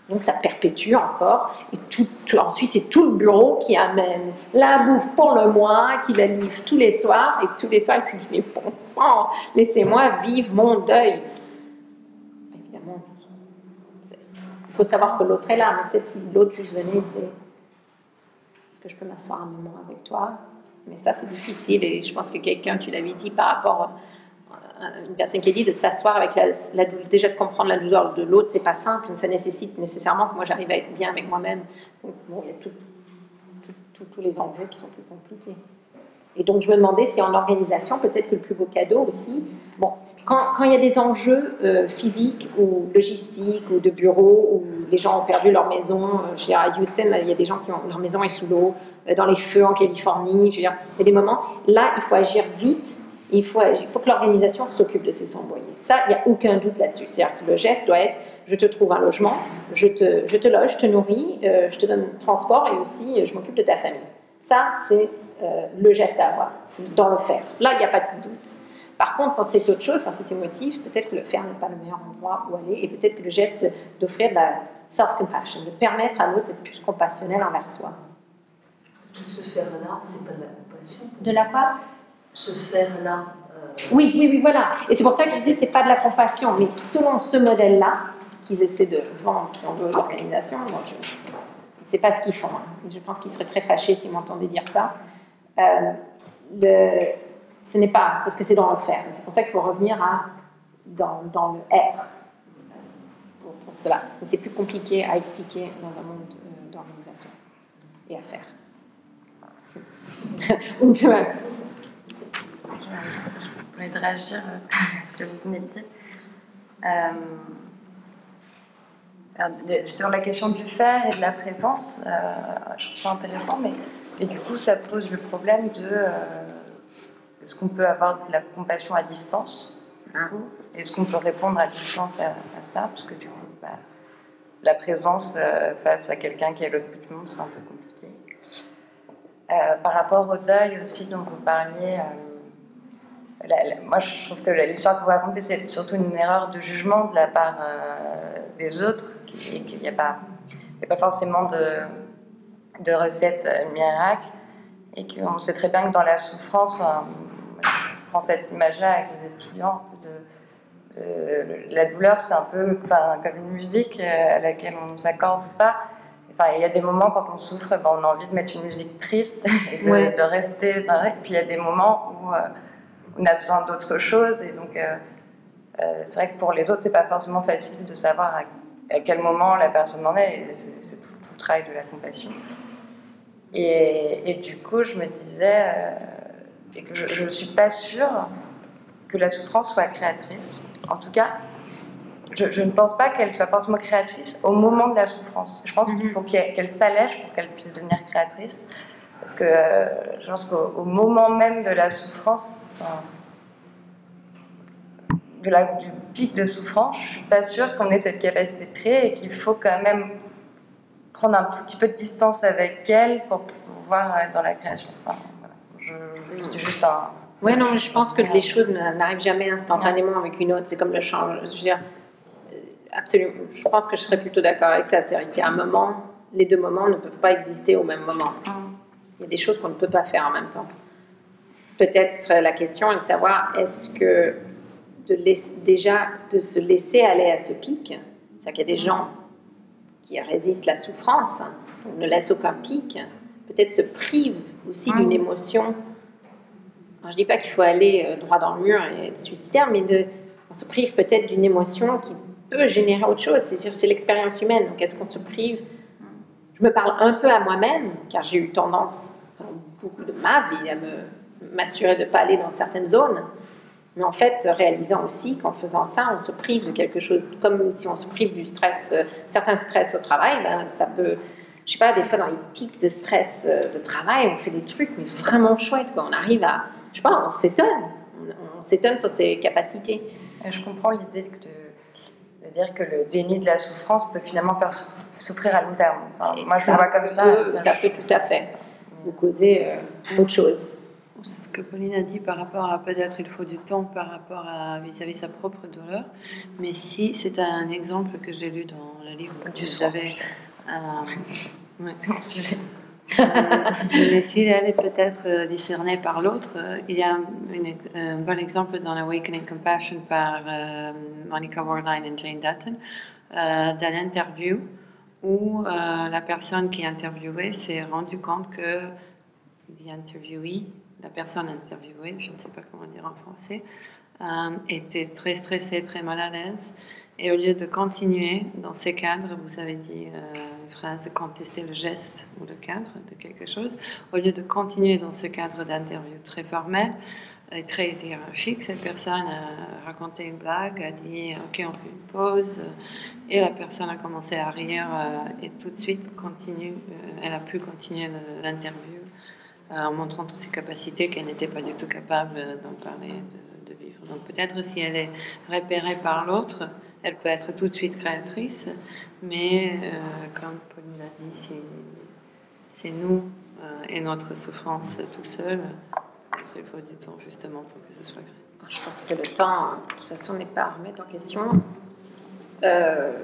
Donc ça perpétue encore. Et tout, ensuite, c'est tout le bureau qui amène la bouffe pour le mois, qui la livre tous les soirs. Et tous les soirs, il se dit, mais bon sang, laissez-moi vivre mon deuil. Évidemment, il faut savoir que l'autre est là. Mais peut-être si l'autre juste venait et disait, je peux m'asseoir un moment avec toi Mais ça, c'est difficile. Et je pense que quelqu'un, tu l'avais dit par rapport une personne qui a dit de s'asseoir avec la, déjà de comprendre la douleur de l'autre, c'est pas simple, ça nécessite nécessairement que moi j'arrive à être bien avec moi-même. Donc bon, il y a tous les enjeux qui sont plus compliqués. Et donc je me demandais si en organisation, peut-être que le plus beau cadeau aussi, bon, quand, quand il y a des enjeux euh, physiques ou logistiques ou de bureau où les gens ont perdu leur maison, euh, je veux dire, à Houston, il y a des gens qui ont leur maison est sous l'eau, euh, dans les feux en Californie, je veux dire, il y a des moments, là il faut agir vite il faut, il faut que l'organisation s'occupe de ces sans Ça, il n'y a aucun doute là-dessus. C'est-à-dire que le geste doit être je te trouve un logement, je te, je te loge, je te nourris, je te donne transport et aussi je m'occupe de ta famille. Ça, c'est euh, le geste à avoir, c'est dans le faire. Là, il n'y a pas de doute. Par contre, quand c'est autre chose, quand c'est émotif, peut-être que le faire n'est pas le meilleur endroit où aller et peut-être que le geste d'offrir de la self-compassion, de permettre à l'autre d'être plus compassionnel envers soi. Parce que ce faire-là, c'est pas de la compassion. De la quoi? Se faire là. Euh, oui, oui, oui, voilà. Et c'est pour ça que je disais, c'est pas de la compassion, mais selon ce modèle-là, qu'ils essaient de vendre, si on veut, l'organisation, moi, je sais pas ce qu'ils font. Hein. Je pense qu'ils seraient très fâchés s'ils m'entendaient dire ça. Euh, ce n'est pas, parce que c'est dans le faire. C'est pour ça qu'il faut revenir dans, le être pour, cela. Mais c'est plus compliqué à expliquer dans un monde euh, d'organisation et à faire. Je voulais réagir à ce que vous venez de dire. Euh, sur la question du faire et de la présence, euh, je trouve ça intéressant, mais et du coup, ça pose le problème de euh, est-ce qu'on peut avoir de la compassion à distance Est-ce qu'on peut répondre à distance à, ça? Parce que du coup, bah, la présence face à quelqu'un qui est à l'autre bout du monde, c'est un peu compliqué. par rapport au deuil aussi dont vous parliez, moi, je trouve que l'histoire que vous racontez, c'est surtout une erreur de jugement de la part euh, des autres, et qu'il n'y a, a pas forcément de, de recette euh, miracle, et qu'on sait très bien que dans la souffrance, je prends cette image-là avec les étudiants, de, la douleur, c'est un peu comme une musique euh, à laquelle on s'accorde ou pas. Enfin, il y a des moments quand on souffre, ben, on a envie de mettre une musique triste et de, rester. et puis il y a des moments où on a besoin d'autre chose. Et donc, euh, euh, c'est vrai que pour les autres, c'est pas forcément facile de savoir à, quel moment la personne en est. C'est tout, travail de la compassion. Et, du coup, je me disais euh, que je ne suis pas sûre que la souffrance soit créatrice. En tout cas, je, ne pense pas qu'elle soit forcément créatrice au moment de la souffrance. Je pense qu'il faut qu'elle s'allège pour qu'elle puisse devenir créatrice. Parce que euh, je pense qu'au moment même de la souffrance, de la, du pic de souffrance, je ne suis pas sûre qu'on ait cette capacité de créer et qu'il faut quand même prendre un tout petit peu de distance avec elle pour pouvoir être dans la création. je, juste un. Oui, non, je pense que les choses n'arrivent jamais instantanément avec une autre. C'est comme le change. Je veux dire, euh, absolument. Je pense que je serais plutôt d'accord avec ça. C'est-à-dire qu'à un moment, les deux moments ne peuvent pas exister au même moment. Mm. Il y a des choses qu'on ne peut pas faire en même temps. Peut-être la question est de savoir est-ce que de déjà de se laisser aller à ce pic, c'est-à-dire qu'il y a des gens qui résistent la souffrance, ne laissent aucun pic, peut-être se privent aussi d'une émotion. je ne dis pas qu'il faut aller euh, droit dans le mur et être suicidaire, mais de, on se prive peut-être d'une émotion qui peut générer autre chose. C'est-à-dire c'est l'expérience humaine. Donc est-ce qu'on se prive? Je me parle un peu à moi-même, car j'ai eu tendance, pendant beaucoup de ma vie, à m'assurer de ne pas aller dans certaines zones. Mais en fait, réalisant aussi qu'en faisant ça, on se prive de quelque chose, comme si on se prive du stress, euh, certains stress au travail, ben, ça peut, je sais pas, des fois dans les pics de stress euh, de travail, on fait des trucs, mais vraiment chouettes, quoi. On arrive à, je sais pas, on s'étonne. On, s'étonne sur ses capacités. je comprends l'idée de, dire que le déni de la souffrance peut finalement faire souffrir à long terme. moi, je le vois comme ça. ça peut tout à fait vous causer euh, autre chose ce que Pauline a dit par rapport à peut-être il faut du temps par rapport à vis-à-vis sa propre douleur, mais si c'est un exemple que j'ai lu dans le livre que vous avez. Euh, ouais. euh, mais s'il elle est peut-être euh, discerné par l'autre, euh, il y a un, bon exemple dans Awakening Compassion par Monica Warline et Jane Dutton, dans l'interview où la personne qui interviewait s'est rendu compte que l'interviewee la personne interviewée, je ne sais pas comment dire en français, euh, était très stressée, très mal à l'aise. Et au lieu de continuer dans ces cadres, vous avez dit euh, une phrase, contester le geste ou le cadre de quelque chose, au lieu de continuer dans ce cadre d'interview très formel et très hiérarchique, cette personne a raconté une blague, a dit ok on fait une pause, et la personne a commencé à rire euh, et tout de suite continue, elle a pu continuer l'interview en montrant toutes ses capacités qu'elle n'était pas du tout capable d'en parler, de, vivre. Donc peut-être si elle est repérée par l'autre, elle peut être tout de suite créatrice, mais euh, comme Pauline l'a dit, c'est nous euh, et notre souffrance tout seul. Il faut du temps justement pour que ce soit créé. Je pense que le temps, de toute façon, n'est pas à remettre en question. Euh,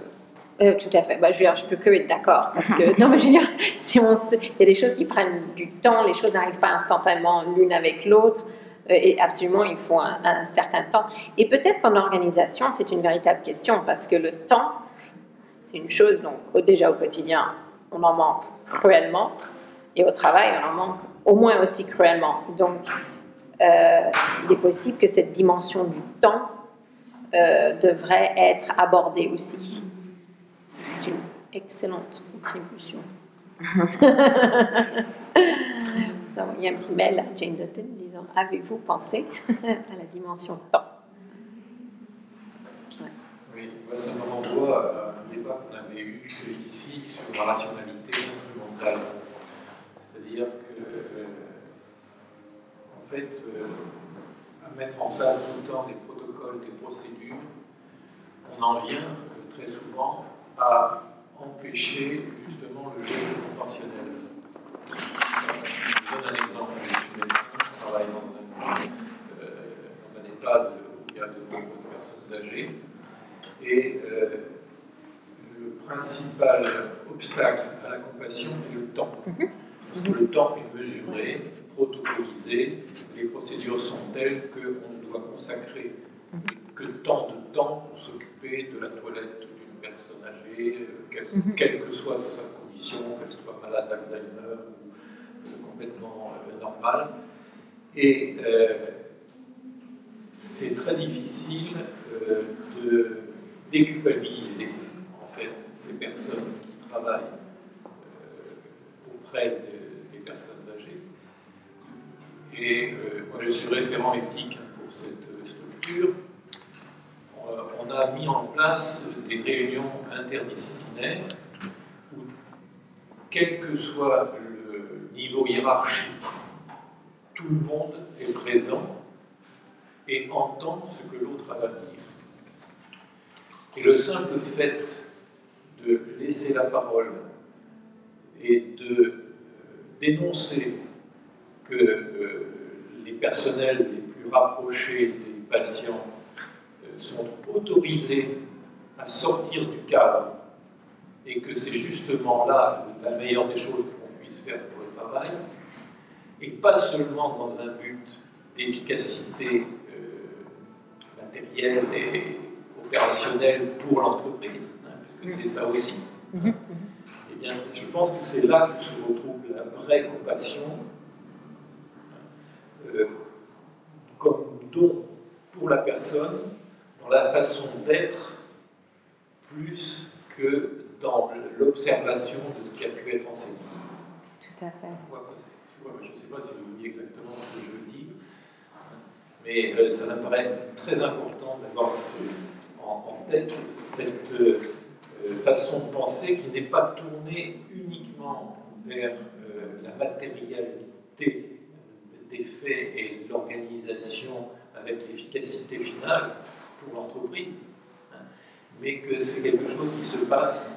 euh, tout à fait. Bah, je, veux je peux que être d'accord. Parce que, non, mais je veux dire, si on il y a des choses qui prennent du temps, les choses n'arrivent pas instantanément l'une avec l'autre. Euh, et absolument, il faut un, certain temps. Et peut-être qu'en organisation, c'est une véritable question. Parce que le temps, c'est une chose, donc déjà au quotidien, on en manque cruellement. Et au travail, on en manque au moins aussi cruellement. Donc, euh, il est possible que cette dimension du temps devrait être abordée aussi. C'est une excellente contribution. Il y a un petit mail à Jane Dutton disant Avez-vous pensé à la dimension temps? Oui, moi ça me renvoie à un débat qu'on avait eu ici sur la rationalité instrumentale. C'est-à-dire que, euh, en fait, euh, à mettre en place tout le temps des protocoles, des procédures, on en vient euh, très souvent à empêcher justement le geste proportionnel. Je donne un exemple. Je suis médecin, je travaille dans un, euh, où il y a de nombreuses personnes âgées. Et euh, le principal obstacle à la compassion est le temps. Parce que le temps est mesuré, protocolisé, les procédures sont telles qu'on doit consacrer que tant de temps pour s'occuper de la toilette euh, mhm. quelle, que soit sa condition, qu'elle soit malade d'Alzheimer ou euh, complètement euh, normale. Et c'est très difficile de déculpabiliser en fait ces personnes qui travaillent auprès des personnes âgées. Et moi je suis référent éthique pour cette structure. Euh, on a mis en place des réunions interdisciplinaires où, quel que soit le niveau hiérarchique, tout le monde est présent et entend ce que l'autre a à dire. Et le simple fait de laisser la parole et de euh, dénoncer que euh, les personnels les plus rapprochés des patients sont autorisés à sortir du cadre et que c'est justement là la meilleure des choses qu'on puisse faire pour le travail, et pas seulement dans un but d'efficacité euh, matérielle et opérationnelle pour l'entreprise, hein, puisque c'est ça aussi. Mm-hmm. Eh bien, je pense que c'est là que se retrouve la vraie compassion euh, comme don pour la personne dans la façon d'être plus que dans l'observation de ce qui a pu être enseigné. Tout à fait. je ne sais pas si vous voyez exactement ce que je veux dire, mais euh, ça me paraît très important d'avoir en, tête cette euh, façon de penser qui n'est pas tournée uniquement vers euh, la matérialité des faits et l'organisation avec l'efficacité finale l'entreprise, hein, mais que c'est quelque chose qui se passe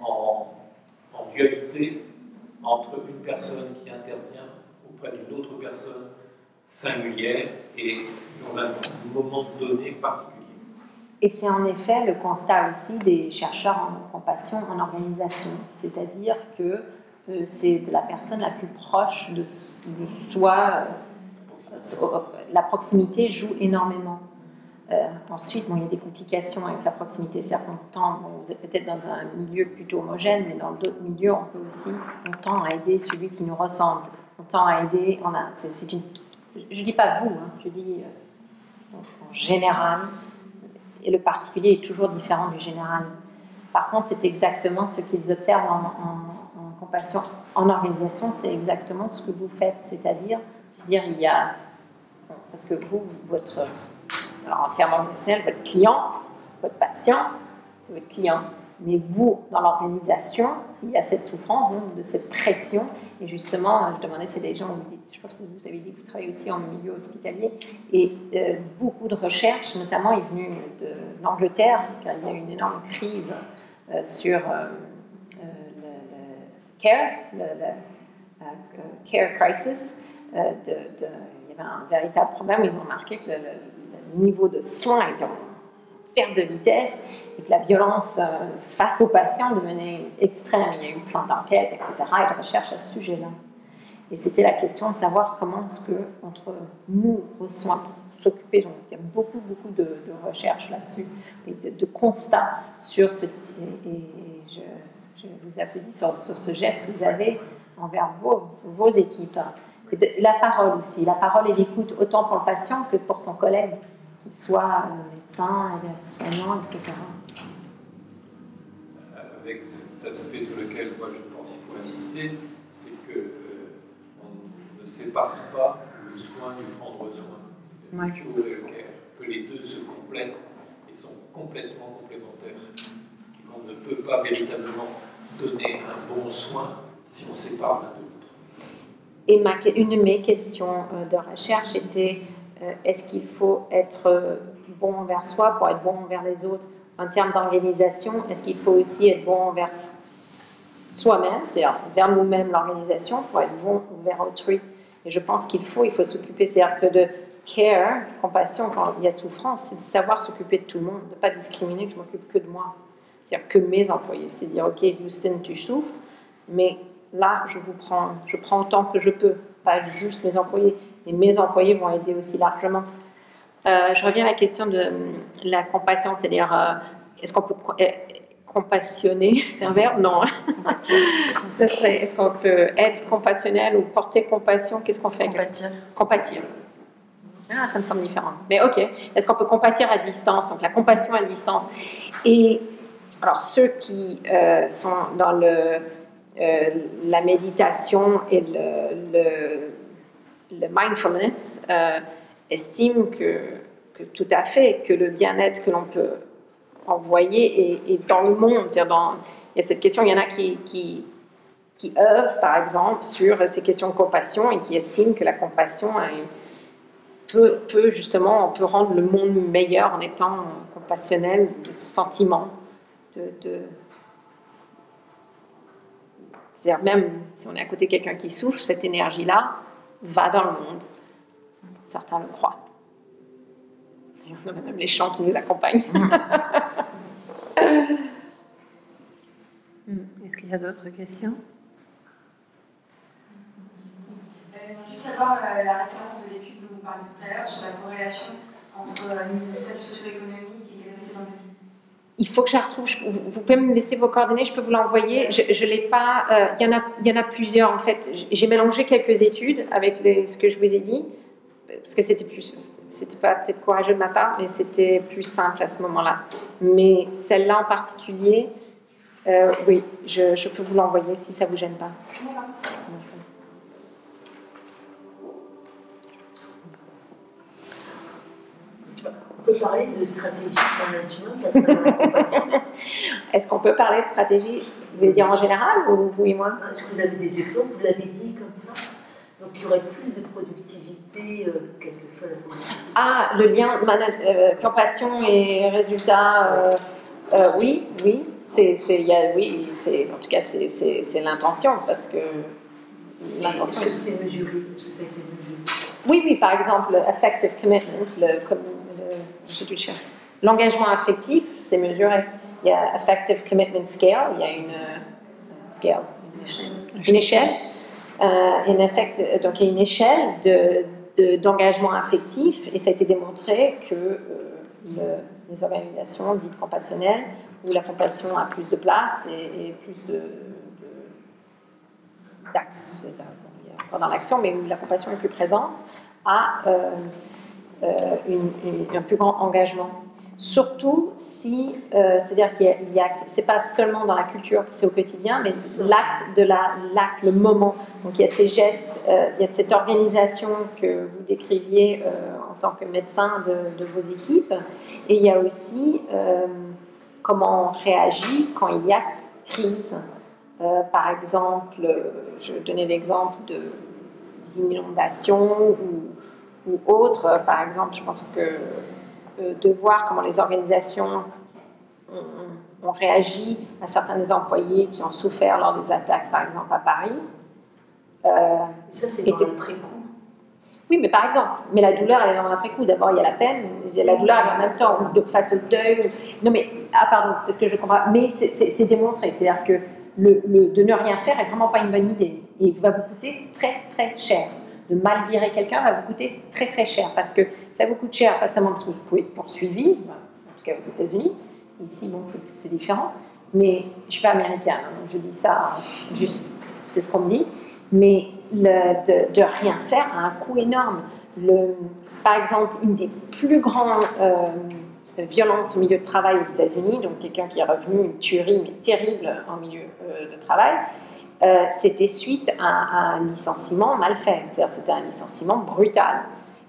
en, dualité entre une personne qui intervient auprès d'une autre personne singulière et dans un moment donné particulier. Et c'est en effet le constat aussi des chercheurs en compassion en organisation, c'est-à-dire que euh, c'est la personne la plus proche de, de soi, euh, la proximité joue énormément. Euh, ensuite, bon, il y a des complications avec la proximité. C'est-à-dire vous êtes peut-être dans un milieu plutôt homogène, mais dans d'autres milieux, on peut aussi, on tend à aider celui qui nous ressemble. On tend à aider, on a, une, je ne dis pas vous, hein, je dis en général, et le particulier est toujours différent du général. Par contre, c'est exactement ce qu'ils observent en, en, compassion, en organisation, c'est exactement ce que vous faites, c'est-à-dire, dire il y a, parce que vous, votre, alors en termes organisationnels, votre client, votre patient, votre client, mais vous, dans l'organisation, il y a cette souffrance, de cette pression, et justement, je demandais, c'est des gens, je pense que vous avez dit que vous travaillez aussi en milieu hospitalier, et euh, beaucoup de recherches, notamment, est venue de l'Angleterre, car il y a eu une énorme crise euh, sur euh, le, care, le, care crisis. Il y avait un véritable problème, ils ont remarqué que le, niveau de soins en perte de vitesse et que la violence face aux patients devenait extrême. Il y a eu plein d'enquêtes, etc., et de recherches à ce sujet-là. Et c'était la question de savoir comment est-ce que, entre nous, aux soins, s'occuper, donc il y a beaucoup, beaucoup de, recherches là-dessus, et de, constats sur ce. Et, je, je, vous applaudis sur, sur, ce geste que vous avez envers vos, vos équipes. Et de, la parole aussi, la parole et l'écoute, autant pour le patient que pour son collègue, soit médecin, soignant, etc. Avec cet aspect sur lequel moi je pense qu'il faut insister, c'est que euh, on ne sépare pas le soin du prendre soin que les deux se complètent et sont complètement complémentaires. Et qu'on ne peut pas véritablement donner un bon soin si on sépare l'un de l'autre. Et ma, une de mes questions euh, de recherche était est-ce qu'il faut être euh, bon envers soi pour être bon envers les autres En termes d'organisation, est-ce qu'il faut aussi être bon envers soi-même, c'est-à-dire vers nous-mêmes l'organisation, pour être bon envers autrui? Et je pense qu'il faut, il faut s'occuper, c'est-à-dire que de care, compassion, quand il y a souffrance, c'est de savoir s'occuper de tout le monde, de ne pas discriminer, que je m'occupe que de moi. C'est-à-dire que mes employés. C'est dire, OK, Houston, tu souffres, mais là, je vous prends, je prends autant que je peux, pas juste mes employés. Et mes employés vont aider aussi largement. Euh, je reviens à la question de la compassion, c'est-à-dire, euh, est-ce qu'on peut compassionner, c'est un verbe? Non. est-ce qu'on peut être compassionnel ou porter compassion? Qu'est-ce qu'on fait? Compatir. Compatir. Ah, ça me semble différent. Mais ok. Est-ce qu'on peut compatir à distance? Donc la compassion à distance. Et alors ceux qui euh, sont dans le, euh, la méditation et le, le, le mindfulness euh, estiment que, tout à fait que le bien-être que l'on peut envoyer est, dans le monde. Dans, il y a cette question, il y en a qui, œuvrent, par exemple, sur ces questions de compassion et qui estiment que la compassion peut, justement, on peut rendre le monde meilleur en étant compassionnel de ce sentiment c'est-à-dire même si on est à côté de quelqu'un qui souffre, cette énergie-là va dans le monde. Certains le croient. On a même les chants qui nous accompagnent. Est-ce qu'il y a d'autres questions? Euh, Juste savoir euh, la référence de l'étude parliez tout à l'heure sur la corrélation entre le euh, statut socio-économique et les dans il faut que je la retrouve. vous pouvez me laisser vos coordonnées, je peux vous l'envoyer. Je ne l'ai pas. Euh, il, y en a, il y en a plusieurs en fait. J'ai mélangé quelques études avec les, ce que je vous ai dit, parce que c'était plus. C'était pas peut-être courageux de ma part, mais c'était plus simple à ce moment-là. Mais celle-là en particulier, euh, oui, je, je, peux vous l'envoyer si ça vous gêne pas. Peut parler de stratégie de management Est-ce qu'on peut parler de stratégie Vous voulez dire en général ou vous et moi? Est-ce que vous avez des exemples? Vous l'avez dit comme ça. Donc il y aurait plus de productivité, euh, quelle que soit la productivité. Ah, le lien euh, compassion et résultat, euh, euh, oui, oui, c'est, c'est, il y a- oui, c'est, en tout cas, c'est, l'intention, parce que Est-ce l'intention. que c'est mesuré? Est-ce que ça a été mesuré? Oui, oui, par exemple, le affective commitment, le, l'engagement affectif, c'est mesuré. Il y a affective commitment scale, il y a une euh, scale, une échelle, une échelle, euh, une affect- donc il y a une échelle de, de- d'engagement affectif, et ça a été démontré que euh, le- les organisations dites compassionnelles, où la compassion a plus de place et, et plus de, a encore dans l'action, mais où la compassion est plus présente, a euh, euh, un plus grand engagement. Surtout si, euh, c'est-à-dire qu'il y a, c'est pas seulement dans la culture que c'est au quotidien, mais l'acte de la, l'acte, le moment. Donc il y a ces gestes, euh, il y a cette organisation que vous décriviez en tant que médecin de, vos équipes, et il y a aussi comment on réagit quand il y a crise. Par exemple, je donner l'exemple de, d'inondation ou, ou autre. Euh, Par exemple, je pense que euh, de voir comment les organisations ont, ont réagi à certains des employés qui ont souffert lors des attaques, par exemple à Paris. Euh, Et ça, c'est dans l'après-coup. oui, mais par exemple, mais la douleur, elle est dans l'après-coup. D'abord, il y a la peine, il y a la douleur en même temps, ou de face au deuil. ou- Non, mais, ah, pardon, peut-être que je comprends. Mais c'est- démontré. C'est-à-dire que le, le- de ne rien faire est vraiment pas une bonne idée. Et va vous coûter très, très cher. De mal virer quelqu'un va vous coûter très, très cher. Parce que ça vous coûte cher, pas seulement parce que vous pouvez être poursuivi, en tout cas aux États-Unis. Ici, bon, c'est- différent. Mais je suis pas américaine, hein, je dis ça juste, c'est ce qu'on me dit. Mais de, rien faire a un coût énorme. Le, par exemple, une des plus grandes euh, violences au milieu de travail aux États-Unis, donc quelqu'un qui est revenu, une tuerie terrible en milieu euh, de travail, euh, c'était suite à, un licenciement mal fait. C'est-à-dire c'était un licenciement brutal.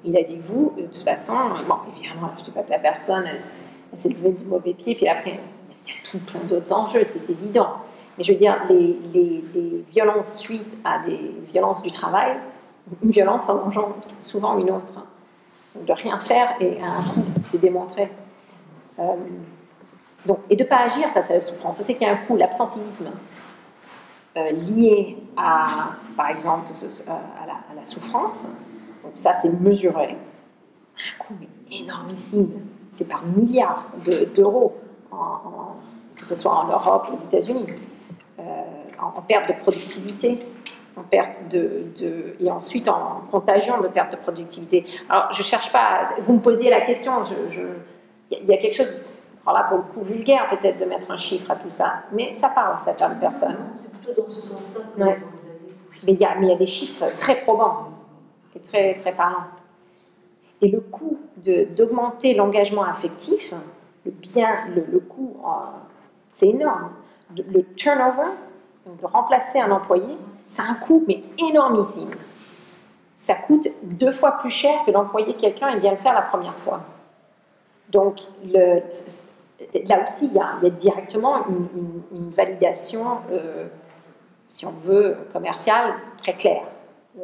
Il a dit, vous, de toute façon, évidemment, je ne dis pas que la personne, s'est levée du mauvais pied, puis après, il y a tout plein d'autres enjeux, c'est évident. Mais je veux dire, les, violences suite à des violences du travail, une violence en engendre souvent une autre. Donc, de rien faire et coup, c'est démontré. Euh, et de ne pas agir face à la souffrance. Je sais qu'il y a un coût, l'absentéisme, euh, lié à, par exemple, euh, à, la, souffrance. Donc ça, c'est mesuré. Un coût énormissime. C'est par milliards de- d'euros, que ce soit en Europe ou aux États-Unis, euh, en, perte de productivité, en perte de, et ensuite en contagion de perte de productivité. Alors, je cherche pas. vous me posiez la question. Il y, a- quelque chose. Alors pour le coup, vulgaire peut-être de mettre un chiffre à tout ça, mais ça parle à certaines personnes. Plutôt dans ce sens-là Ouais. Mais il y a, mais il y a des chiffres très probants et très, très parlants. Et le coût d'augmenter l'engagement affectif, le bien, le, le coût, euh, c'est énorme. Le, le turnover, donc de remplacer un employé, c'est un coût, mais énormissime. Ça coûte deux fois plus cher que d'employer quelqu'un et bien le faire la première fois. Donc, le, là aussi, il y, a, il y a directement une, une- une validation, euh, si on veut, commerciale très claire. Le,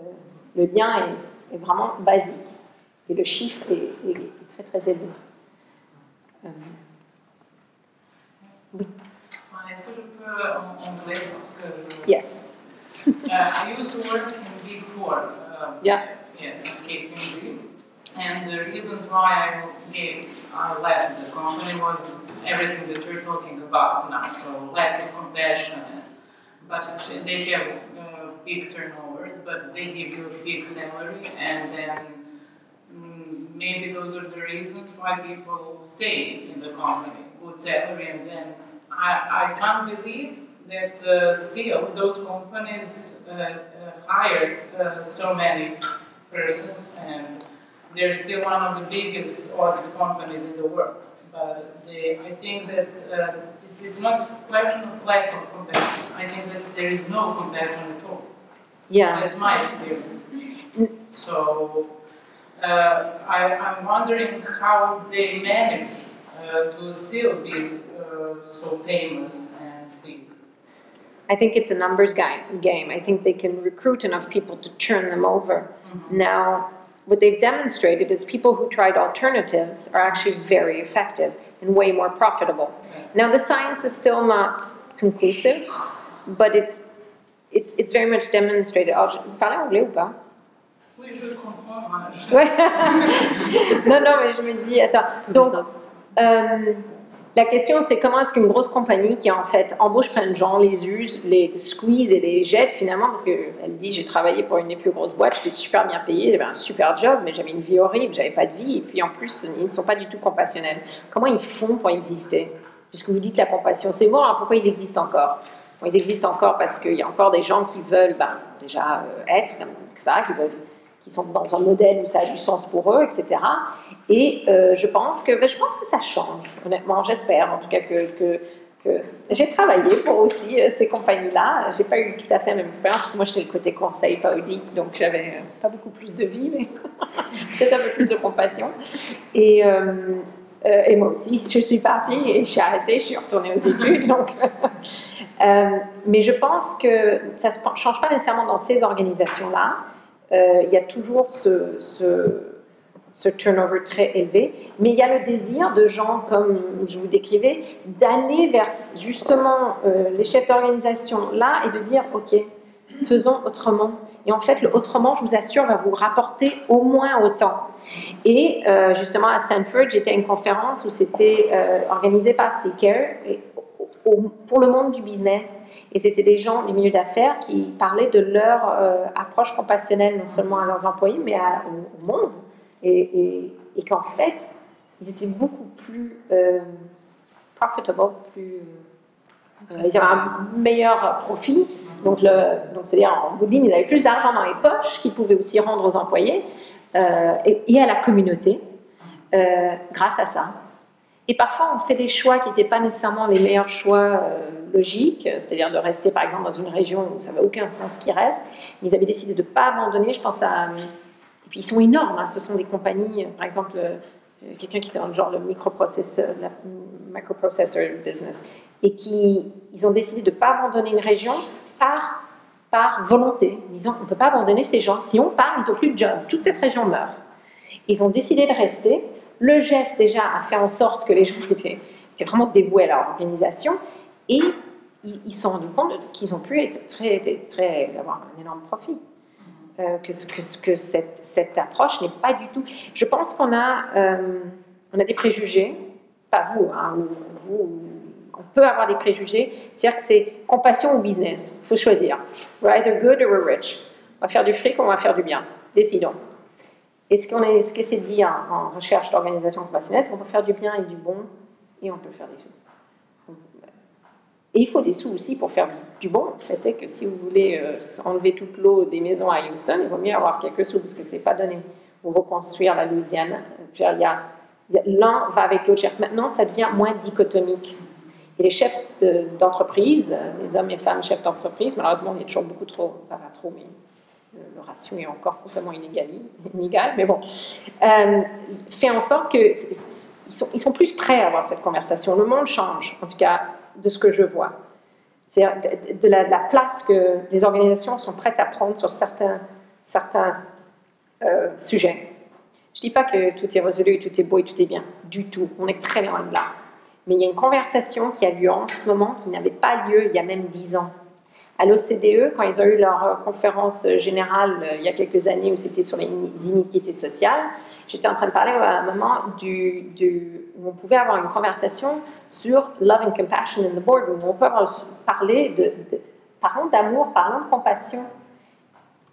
le lien est, est vraiment basique. Et le chiffre est, est- est très, très élevé. Euh, Ouais, Est-ce que je peux en anglais parce que yes. uh, I used to work in Big Four. Uh, Yeah. Yes. And the reasons why I gave, I left the company was everything that you're talking about now. So lack of compassion, but they have uh, big turnovers, but they give you a big salary, and then mm, maybe those are the reasons why people stay in the company, good salary, and then I, I can't believe that uh, still those companies uh, uh, hire uh, so many persons, and they're still one of the biggest audit companies in the world. But they, I think that uh, it is not a question of lack of compassion. I think that there is no compassion at all. Yeah. That's my experience. So uh, I, I'm wondering how they manage uh, to still be uh, so famous and big. I think it's a numbers guy- game. I think they can recruit enough people to churn them over. Now, what they've demonstrated is people who tried alternatives are actually very effective and way more profitable. Now, the science is still not conclusive, but it's, it's, it's very much demonstrated. Alors, je- vous parlez anglais ou pas? Oui, je comprends. hein, je- Ouais. non, non, mais je me dis, attends. Donc, euh, la question, c'est comment est-ce qu'une grosse compagnie qui, en fait, embauche plein de gens, les use, les squeeze et les jette finalement, parce qu'elle dit, j'ai travaillé pour une des plus grosses boîtes, j'étais super bien payée, j'avais un super job, mais j'avais une vie horrible, j'avais pas de vie, et puis en plus, ils ne sont pas du tout compassionnels. Comment ils font pour exister? Puisque vous dites la compassion, c'est bon, alors pourquoi ils existent encore? Ils existent encore parce qu'il y a encore des gens qui veulent ben, déjà euh, être comme ça, qui sont dans un modèle où ça a du sens pour eux, etc. Et euh, je pense que ben, je pense que ça change, honnêtement, j'espère en tout cas que, j'ai travaillé pour aussi euh, ces compagnies-là. J'ai pas eu tout à fait la même expérience, moi j'étais le côté conseil, pas audit, donc j'avais euh, pas beaucoup plus de vie, mais peut-être un peu plus de compassion. Et, et moi aussi, je suis partie et j'ai arrêté, je suis retournée aux études. Donc, euh, mais je pense que ça ne change pas nécessairement dans ces organisations-là. Euh, il y a toujours ce, turnover très élevé, mais il y a le désir de gens, comme je vous décrivais, d'aller vers justement euh, les chefs d'organisation là et de dire, OK, faisons autrement. Et en fait, le autrement, je vous assure, va vous rapporter au moins autant. Et justement, à Stanford, j'étais à une conférence où c'était organisé par Seeker pour le monde du business. Et c'était des gens du milieu d'affaires qui parlaient de leur euh, approche compassionnelle, non seulement à leurs employés, mais au, monde. Et, qu'en fait, ils étaient beaucoup plus euh, profitable, plus. euh, ils avaient un meilleur profit. Donc, c'est-à-dire, en bout de ligne, ils avaient plus d'argent dans les poches qu'ils pouvaient aussi rendre aux employés euh, et, à la communauté grâce à ça. Et parfois, on fait des choix qui n'étaient pas nécessairement les meilleurs choix euh, logiques, c'est-à-dire de rester par exemple dans une région où ça n'avait aucun sens qui reste. Mais ils avaient décidé de ne pas abandonner. Je pense à. Et puis ils sont énormes, hein. ce sont des compagnies, euh, par exemple, euh, quelqu'un qui est dans le genre le microprocesseur, microprocessor business, et qui ils ont décidé de ne pas abandonner une région par, par volonté, disant on ne peut pas abandonner ces gens. Si on part, ils n'ont plus de job. Toute cette région meurt. Ils ont décidé de rester. Le geste déjà a fait en sorte que les gens étaient, étaient vraiment dévoués à leur organisation et ils se sont rendus compte qu'ils ont pu être très, très, avoir un énorme profit. Euh, que, que, ce- que cette, cette approche n'est pas du tout. Je pense qu'on a, euh, a des préjugés, pas vous, hein, ou vous, ou- on peut avoir des préjugés, c'est-à-dire que c'est compassion ou business, il faut choisir. We're either good or we're rich. On va faire du fric ou on va faire du bien. Décidons. Et ce qu'on est, ce qu'essaie de dire en recherche d'organisation compassionnelle, c'est qu'on peut faire du bien et du bon, et on peut faire des sous? Et il faut des sous aussi pour faire du bon. Le fait est que si vous voulez euh, enlever toute l'eau des maisons à Houston, il vaut mieux avoir quelques sous parce que c'est pas donné. Ou reconstruire la Louisiane. L'un va avec l'autre. Maintenant, ça devient moins dichotomique. Et les chefs de- d'entreprise, euh, les hommes et femmes chefs d'entreprise, malheureusement, y a toujours beaucoup trop, pas trop, mais le, ratio est encore complètement inégal, inégal mais bon, euh, fait en sorte que c- c- ils sont, ils sont plus prêts à avoir cette conversation. Le monde change, en tout cas, de ce que je vois. C'est de, de la, de la place que les organisations sont prêtes à prendre sur certains, certains euh, sujets. Je ne dis pas que tout est résolu, tout est beau et tout est bien, du tout. On est très loin de là. Mais il y a une conversation qui a lieu en ce moment qui n'avait pas lieu il y a même dix ans. À l'OCDE, quand ils ont eu leur euh, conférence générale euh, il y a quelques années où c'était sur les iniquités sociales, j'étais en train de parler à un moment où on pouvait avoir une conversation sur love and compassion in the boardroom. où On peut parler de, de d'amour, parlons de compassion,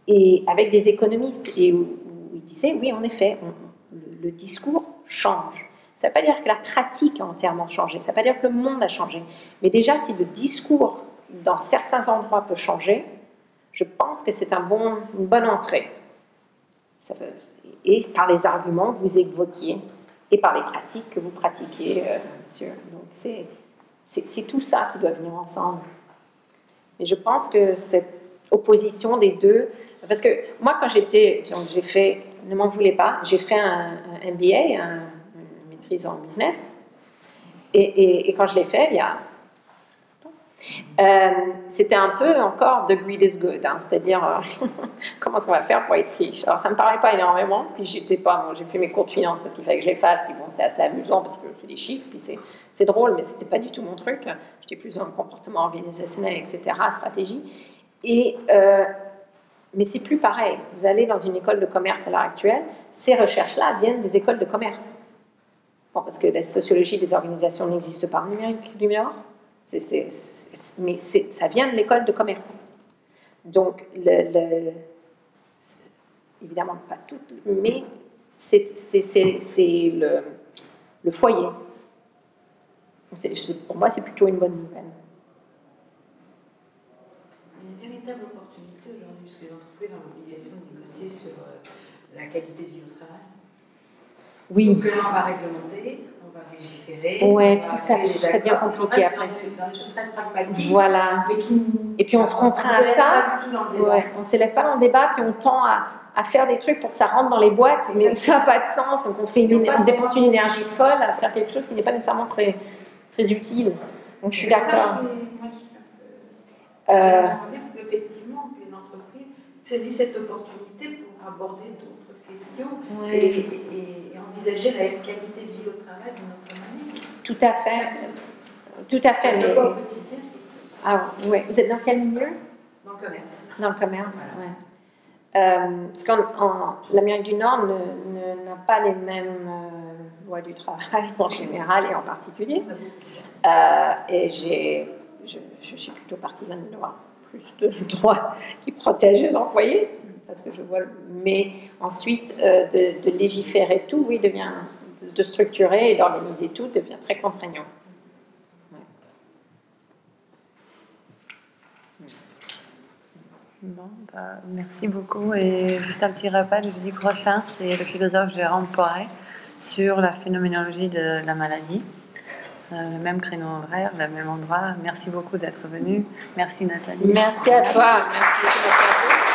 et avec des économistes, et où, ils disaient oui, en effet, le discours change. Ça ne veut pas dire que la pratique a entièrement changé, ça ne veut pas dire que le monde a changé, mais déjà si le discours dans certains endroits peut changer, je pense que c'est un bon, une bonne entrée. Et par les arguments que vous évoquiez, et par les pratiques que vous pratiquez, euh, monsieur. Donc c'est, c'est, tout ça qui doit venir ensemble. Et je pense que cette opposition des deux, parce que moi quand j'étais, j'ai fait, ne m'en voulez pas, j'ai fait un, un MBA, un, une maîtrise en business, et- et quand je l'ai fait, il y a Euh, c'était un peu encore the greed is good, hein, c'est-à-dire euh, comment est-ce qu'on va faire pour être riche? Alors ça me parlait pas énormément, puis j'étais pas, j'ai fait mes cours de finance parce qu'il fallait que je les fasse, puis bon c'est assez amusant parce que je fais des chiffres, puis c'est, c'est drôle, mais c'était pas du tout mon truc. J'étais plus dans le comportement organisationnel, etc., stratégie. Et euh, mais c'est plus pareil. Vous allez dans une école de commerce à l'heure actuelle, ces recherches-là viennent des écoles de commerce. Bon, parce que la sociologie des organisations n'existe pas en Amérique du Mais ça vient de l'école de commerce. Donc, le, évidemment pas tout, mais c'est le, le, foyer. pour moi, c'est plutôt une bonne nouvelle. Une véritable opportunité aujourd'hui, parce que les entreprises ont l'obligation de négocier sur euh, la qualité de vie au travail. Oui. Sauf que là, on va réglementer, va légiférer. Ouais, puis ça, ça devient compliqué après. Dans, des choses très pragmatiques. Voilà. Mais qui, et puis on se contraint à ça. Ouais, on ne s'élève pas dans le débat, puis on tend à, à, faire des trucs pour que ça rentre dans les boîtes, mais ça n'a pas de sens. Donc on, fait une, on dépense une énergie folle à faire quelque chose qui n'est pas nécessairement très, très utile. Donc je suis d'accord. Euh, J'aimerais bien qu'effectivement que les entreprises saisissent cette opportunité pour aborder d'autres et, et, et, envisager la qualité de vie au travail d'une autre manière. Tout à fait. Tout à fait. Mais... au quotidien, ah ouais. Vous êtes dans quel milieu? Dans le commerce. Dans le commerce, ouais. Euh, parce qu'en l'Amérique du Nord n'a pas les mêmes euh, lois du travail en général et en particulier. Euh, et j'ai je, je, suis plutôt partisane de droit, plus de droits qui protègent les employés, parce que je vois. Mais ensuite, euh, de, de, légiférer tout, oui, devient de, de structurer et d'organiser tout devient très contraignant. Bon, bah, merci beaucoup. Et juste un petit rappel, jeudi prochain, c'est le philosophe Jérôme Poiret sur la phénoménologie de la maladie le même créneau horaire, le même endroit. Merci beaucoup d'être venu. Merci Nathalie. Merci à toi. Merci.